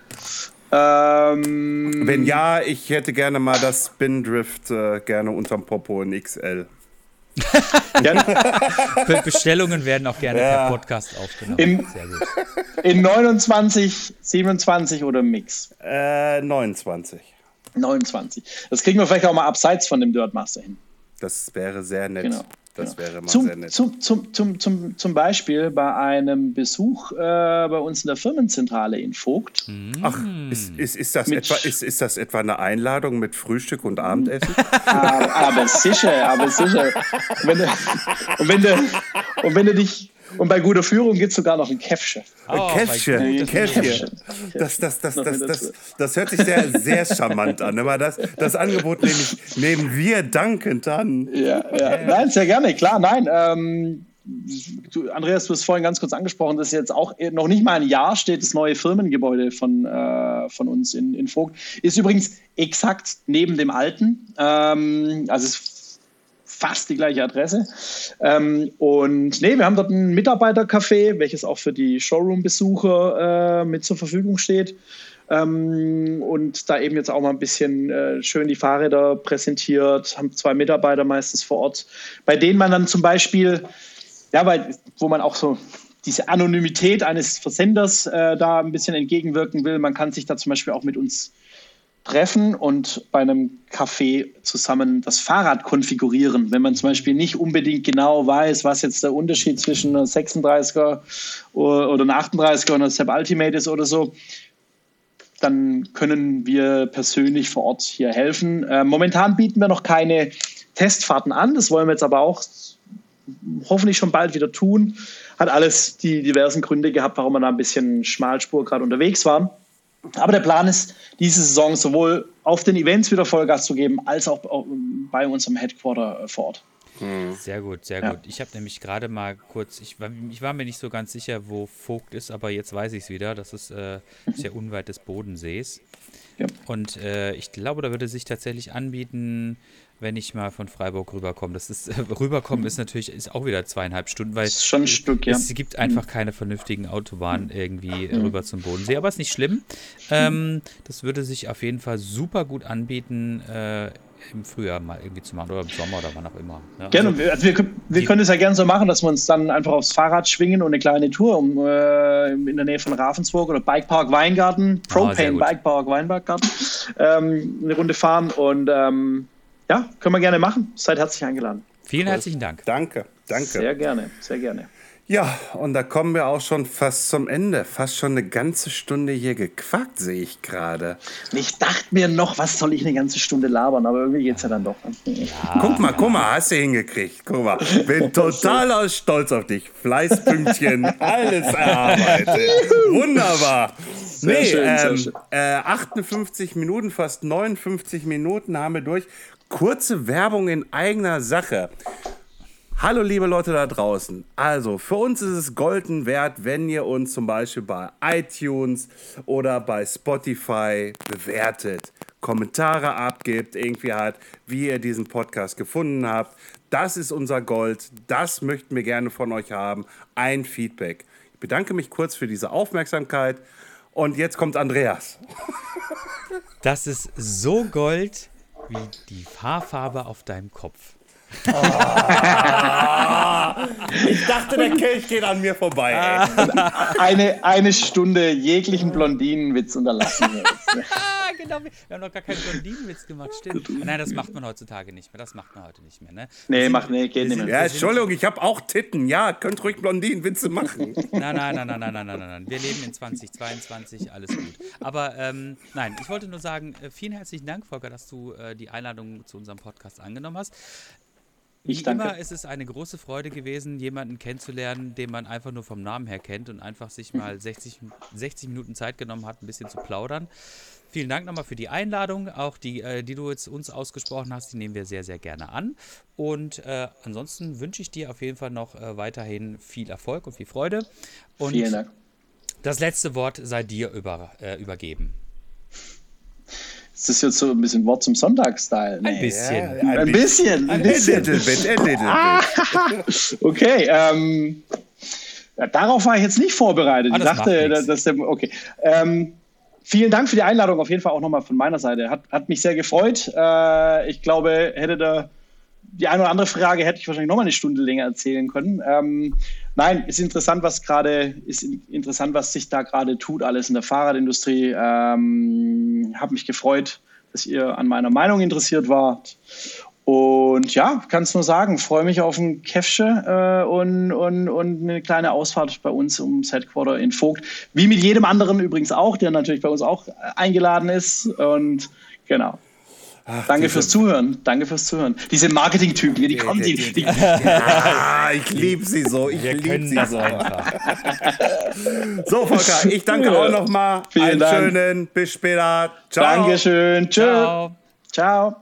Ähm, Wenn ja, ich hätte gerne mal das Spindrift äh, gerne unterm Popo in XL. Bestellungen werden auch gerne ja. per Podcast aufgenommen. In, in 29, 27 oder Mix? Äh, 29. 29. Das kriegen wir vielleicht auch mal abseits von dem Dirt Master hin. Das wäre sehr nett. Genau. Das genau. wäre mal zum, sehr nett. Zum, zum, zum, zum, zum Beispiel bei einem Besuch äh, bei uns in der Firmenzentrale in Vogt. Ach, ist, ist, ist, das etwa, ist, ist das etwa eine Einladung mit Frühstück und Abendessen? aber, aber sicher, aber sicher. Und wenn du, und wenn du, und wenn du dich und bei guter Führung gibt es sogar noch ein Käffchen. Oh, Käffchen, Käffchen. Das, das, das, das, das, das hört sich sehr, sehr charmant an. Aber das, das Angebot nehme ich, nehmen wir dankend an. Ja, ja. Nein, sehr gerne, klar, nein. Ähm, du, Andreas, du hast vorhin ganz kurz angesprochen, dass jetzt auch noch nicht mal ein Jahr steht das neue Firmengebäude von, äh, von uns in, in Vogt. Ist übrigens exakt neben dem alten. Ähm, also es fast die gleiche Adresse. Ähm, und nee, wir haben dort ein Mitarbeitercafé, welches auch für die Showroom-Besucher äh, mit zur Verfügung steht. Ähm, und da eben jetzt auch mal ein bisschen äh, schön die Fahrräder präsentiert, haben zwei Mitarbeiter meistens vor Ort, bei denen man dann zum Beispiel, ja, weil, wo man auch so diese Anonymität eines Versenders äh, da ein bisschen entgegenwirken will. Man kann sich da zum Beispiel auch mit uns treffen und bei einem Café zusammen das Fahrrad konfigurieren. Wenn man zum Beispiel nicht unbedingt genau weiß, was jetzt der Unterschied zwischen einer 36er oder einer 38er und einer Step Ultimate ist oder so, dann können wir persönlich vor Ort hier helfen. Äh, momentan bieten wir noch keine Testfahrten an, das wollen wir jetzt aber auch hoffentlich schon bald wieder tun. Hat alles die diversen Gründe gehabt, warum wir da ein bisschen Schmalspur gerade unterwegs waren. Aber der Plan ist, diese Saison sowohl auf den Events wieder Vollgas zu geben, als auch bei unserem Headquarter äh, vor Ort. Hm. Sehr gut, sehr ja. gut. Ich habe nämlich gerade mal kurz, ich war, ich war, mir nicht so ganz sicher, wo Vogt ist, aber jetzt weiß ich es wieder. Das ist äh, sehr unweit des Bodensees. Ja. Und äh, ich glaube, da würde sich tatsächlich anbieten, wenn ich mal von Freiburg rüberkomme. Das ist, äh, rüberkommen ist natürlich ist auch wieder zweieinhalb Stunden, weil ist schon ein Stück, ja. es gibt einfach mhm. keine vernünftigen Autobahnen irgendwie mhm. rüber zum Bodensee. Aber ist nicht schlimm. Ähm, das würde sich auf jeden Fall super gut anbieten, äh, im Frühjahr mal irgendwie zu machen oder im Sommer oder wann auch immer. Ja, gerne. Also, also wir, wir können es ja gerne so machen, dass wir uns dann einfach aufs Fahrrad schwingen und eine kleine Tour um, äh, in der Nähe von Ravensburg oder Bikepark Weingarten, ah, Propane oh, Bikepark Weingarten, ähm, eine Runde fahren und ähm, ja, können wir gerne machen. Seid herzlich eingeladen. Vielen cool. herzlichen Dank. Danke, danke. Sehr gerne, sehr gerne. Ja, und da kommen wir auch schon fast zum Ende. Fast schon eine ganze Stunde hier gequackt, sehe ich gerade. Ich dachte mir noch, was soll ich eine ganze Stunde labern, aber irgendwie geht es ja dann doch. Ja. Guck mal, guck mal, hast du hingekriegt. Guck mal, bin total stolz auf dich. Fleißpünktchen, alles erarbeitet. Wunderbar. Sehr nee, schön, sehr ähm. Äh, 58 Minuten, fast 59 Minuten haben wir durch. Kurze Werbung in eigener Sache. Hallo liebe Leute da draußen. Also für uns ist es golden wert, wenn ihr uns zum Beispiel bei iTunes oder bei Spotify bewertet, Kommentare abgibt, irgendwie halt, wie ihr diesen Podcast gefunden habt. Das ist unser Gold. Das möchten wir gerne von euch haben. Ein Feedback. Ich bedanke mich kurz für diese Aufmerksamkeit. Und jetzt kommt Andreas. Das ist so Gold wie die Haarfarbe auf deinem Kopf. Ich dachte, der Kelch geht an mir vorbei. Ey. Eine, eine Stunde jeglichen Blondinenwitz unterlassen. wir jetzt. Ah, genau. Wir haben noch gar keinen Blondinenwitz gemacht, stimmt. Nein, das macht man heutzutage nicht mehr. Das macht man heute nicht mehr, ne? Nee, mach, nee, geht nicht Ja, mehr. Entschuldigung, ich habe auch Titten. Ja, könnt ruhig Blondinenwitze machen. Nein, nein, nein, nein, nein, nein, nein, nein. Wir leben in 2022, alles gut. Aber ähm, nein, ich wollte nur sagen, äh, vielen herzlichen Dank, Volker, dass du äh, die Einladung zu unserem Podcast angenommen hast. Wie Ich danke. immer ist es eine große Freude gewesen, jemanden kennenzulernen, den man einfach nur vom Namen her kennt und einfach sich mal 60, 60 Minuten Zeit genommen hat, ein bisschen zu plaudern. Vielen Dank nochmal für die Einladung, auch die, äh, die du jetzt uns ausgesprochen hast, die nehmen wir sehr, sehr gerne an. Und äh, ansonsten wünsche ich dir auf jeden Fall noch äh, weiterhin viel Erfolg und viel Freude. Und Vielen Dank. das letzte Wort sei dir über, äh, übergeben. Ist das jetzt so ein bisschen Wort zum Sonntag-Style? Ein bisschen. Ein bisschen, ein bisschen. bit, a little bit. Okay, ähm, ja, darauf war ich jetzt nicht vorbereitet. Ah, ich das dachte, dass der, okay. Ähm, vielen Dank für die Einladung, auf jeden Fall auch nochmal von meiner Seite. Hat, hat mich sehr gefreut. Äh, ich glaube, hätte da die eine oder andere Frage hätte ich wahrscheinlich nochmal eine Stunde länger erzählen können. Ähm, nein, ist interessant, was gerade, ist in- interessant, was sich da gerade tut, alles in der Fahrradindustrie. Ähm, habe mich gefreut, dass ihr an meiner Meinung interessiert wart. Und ja, kann es nur sagen, freue mich auf ein Käffsche äh, und, und, und eine kleine Ausfahrt bei uns ums Headquarter in Vogt. Wie mit jedem anderen übrigens auch, der natürlich bei uns auch äh, eingeladen ist. Und genau. Danke diese- fürs Zuhören. Danke fürs Zuhören. Diese Marketing-Typen, die kommen, die, die, Ah, ich liebe sie so. Ich liebe sie so. So, Volker, ich danke auch nochmal. Vielen Einen Dank. schönen. Bis später. Ciao. Dankeschön. Tschö. Ciao. Ciao.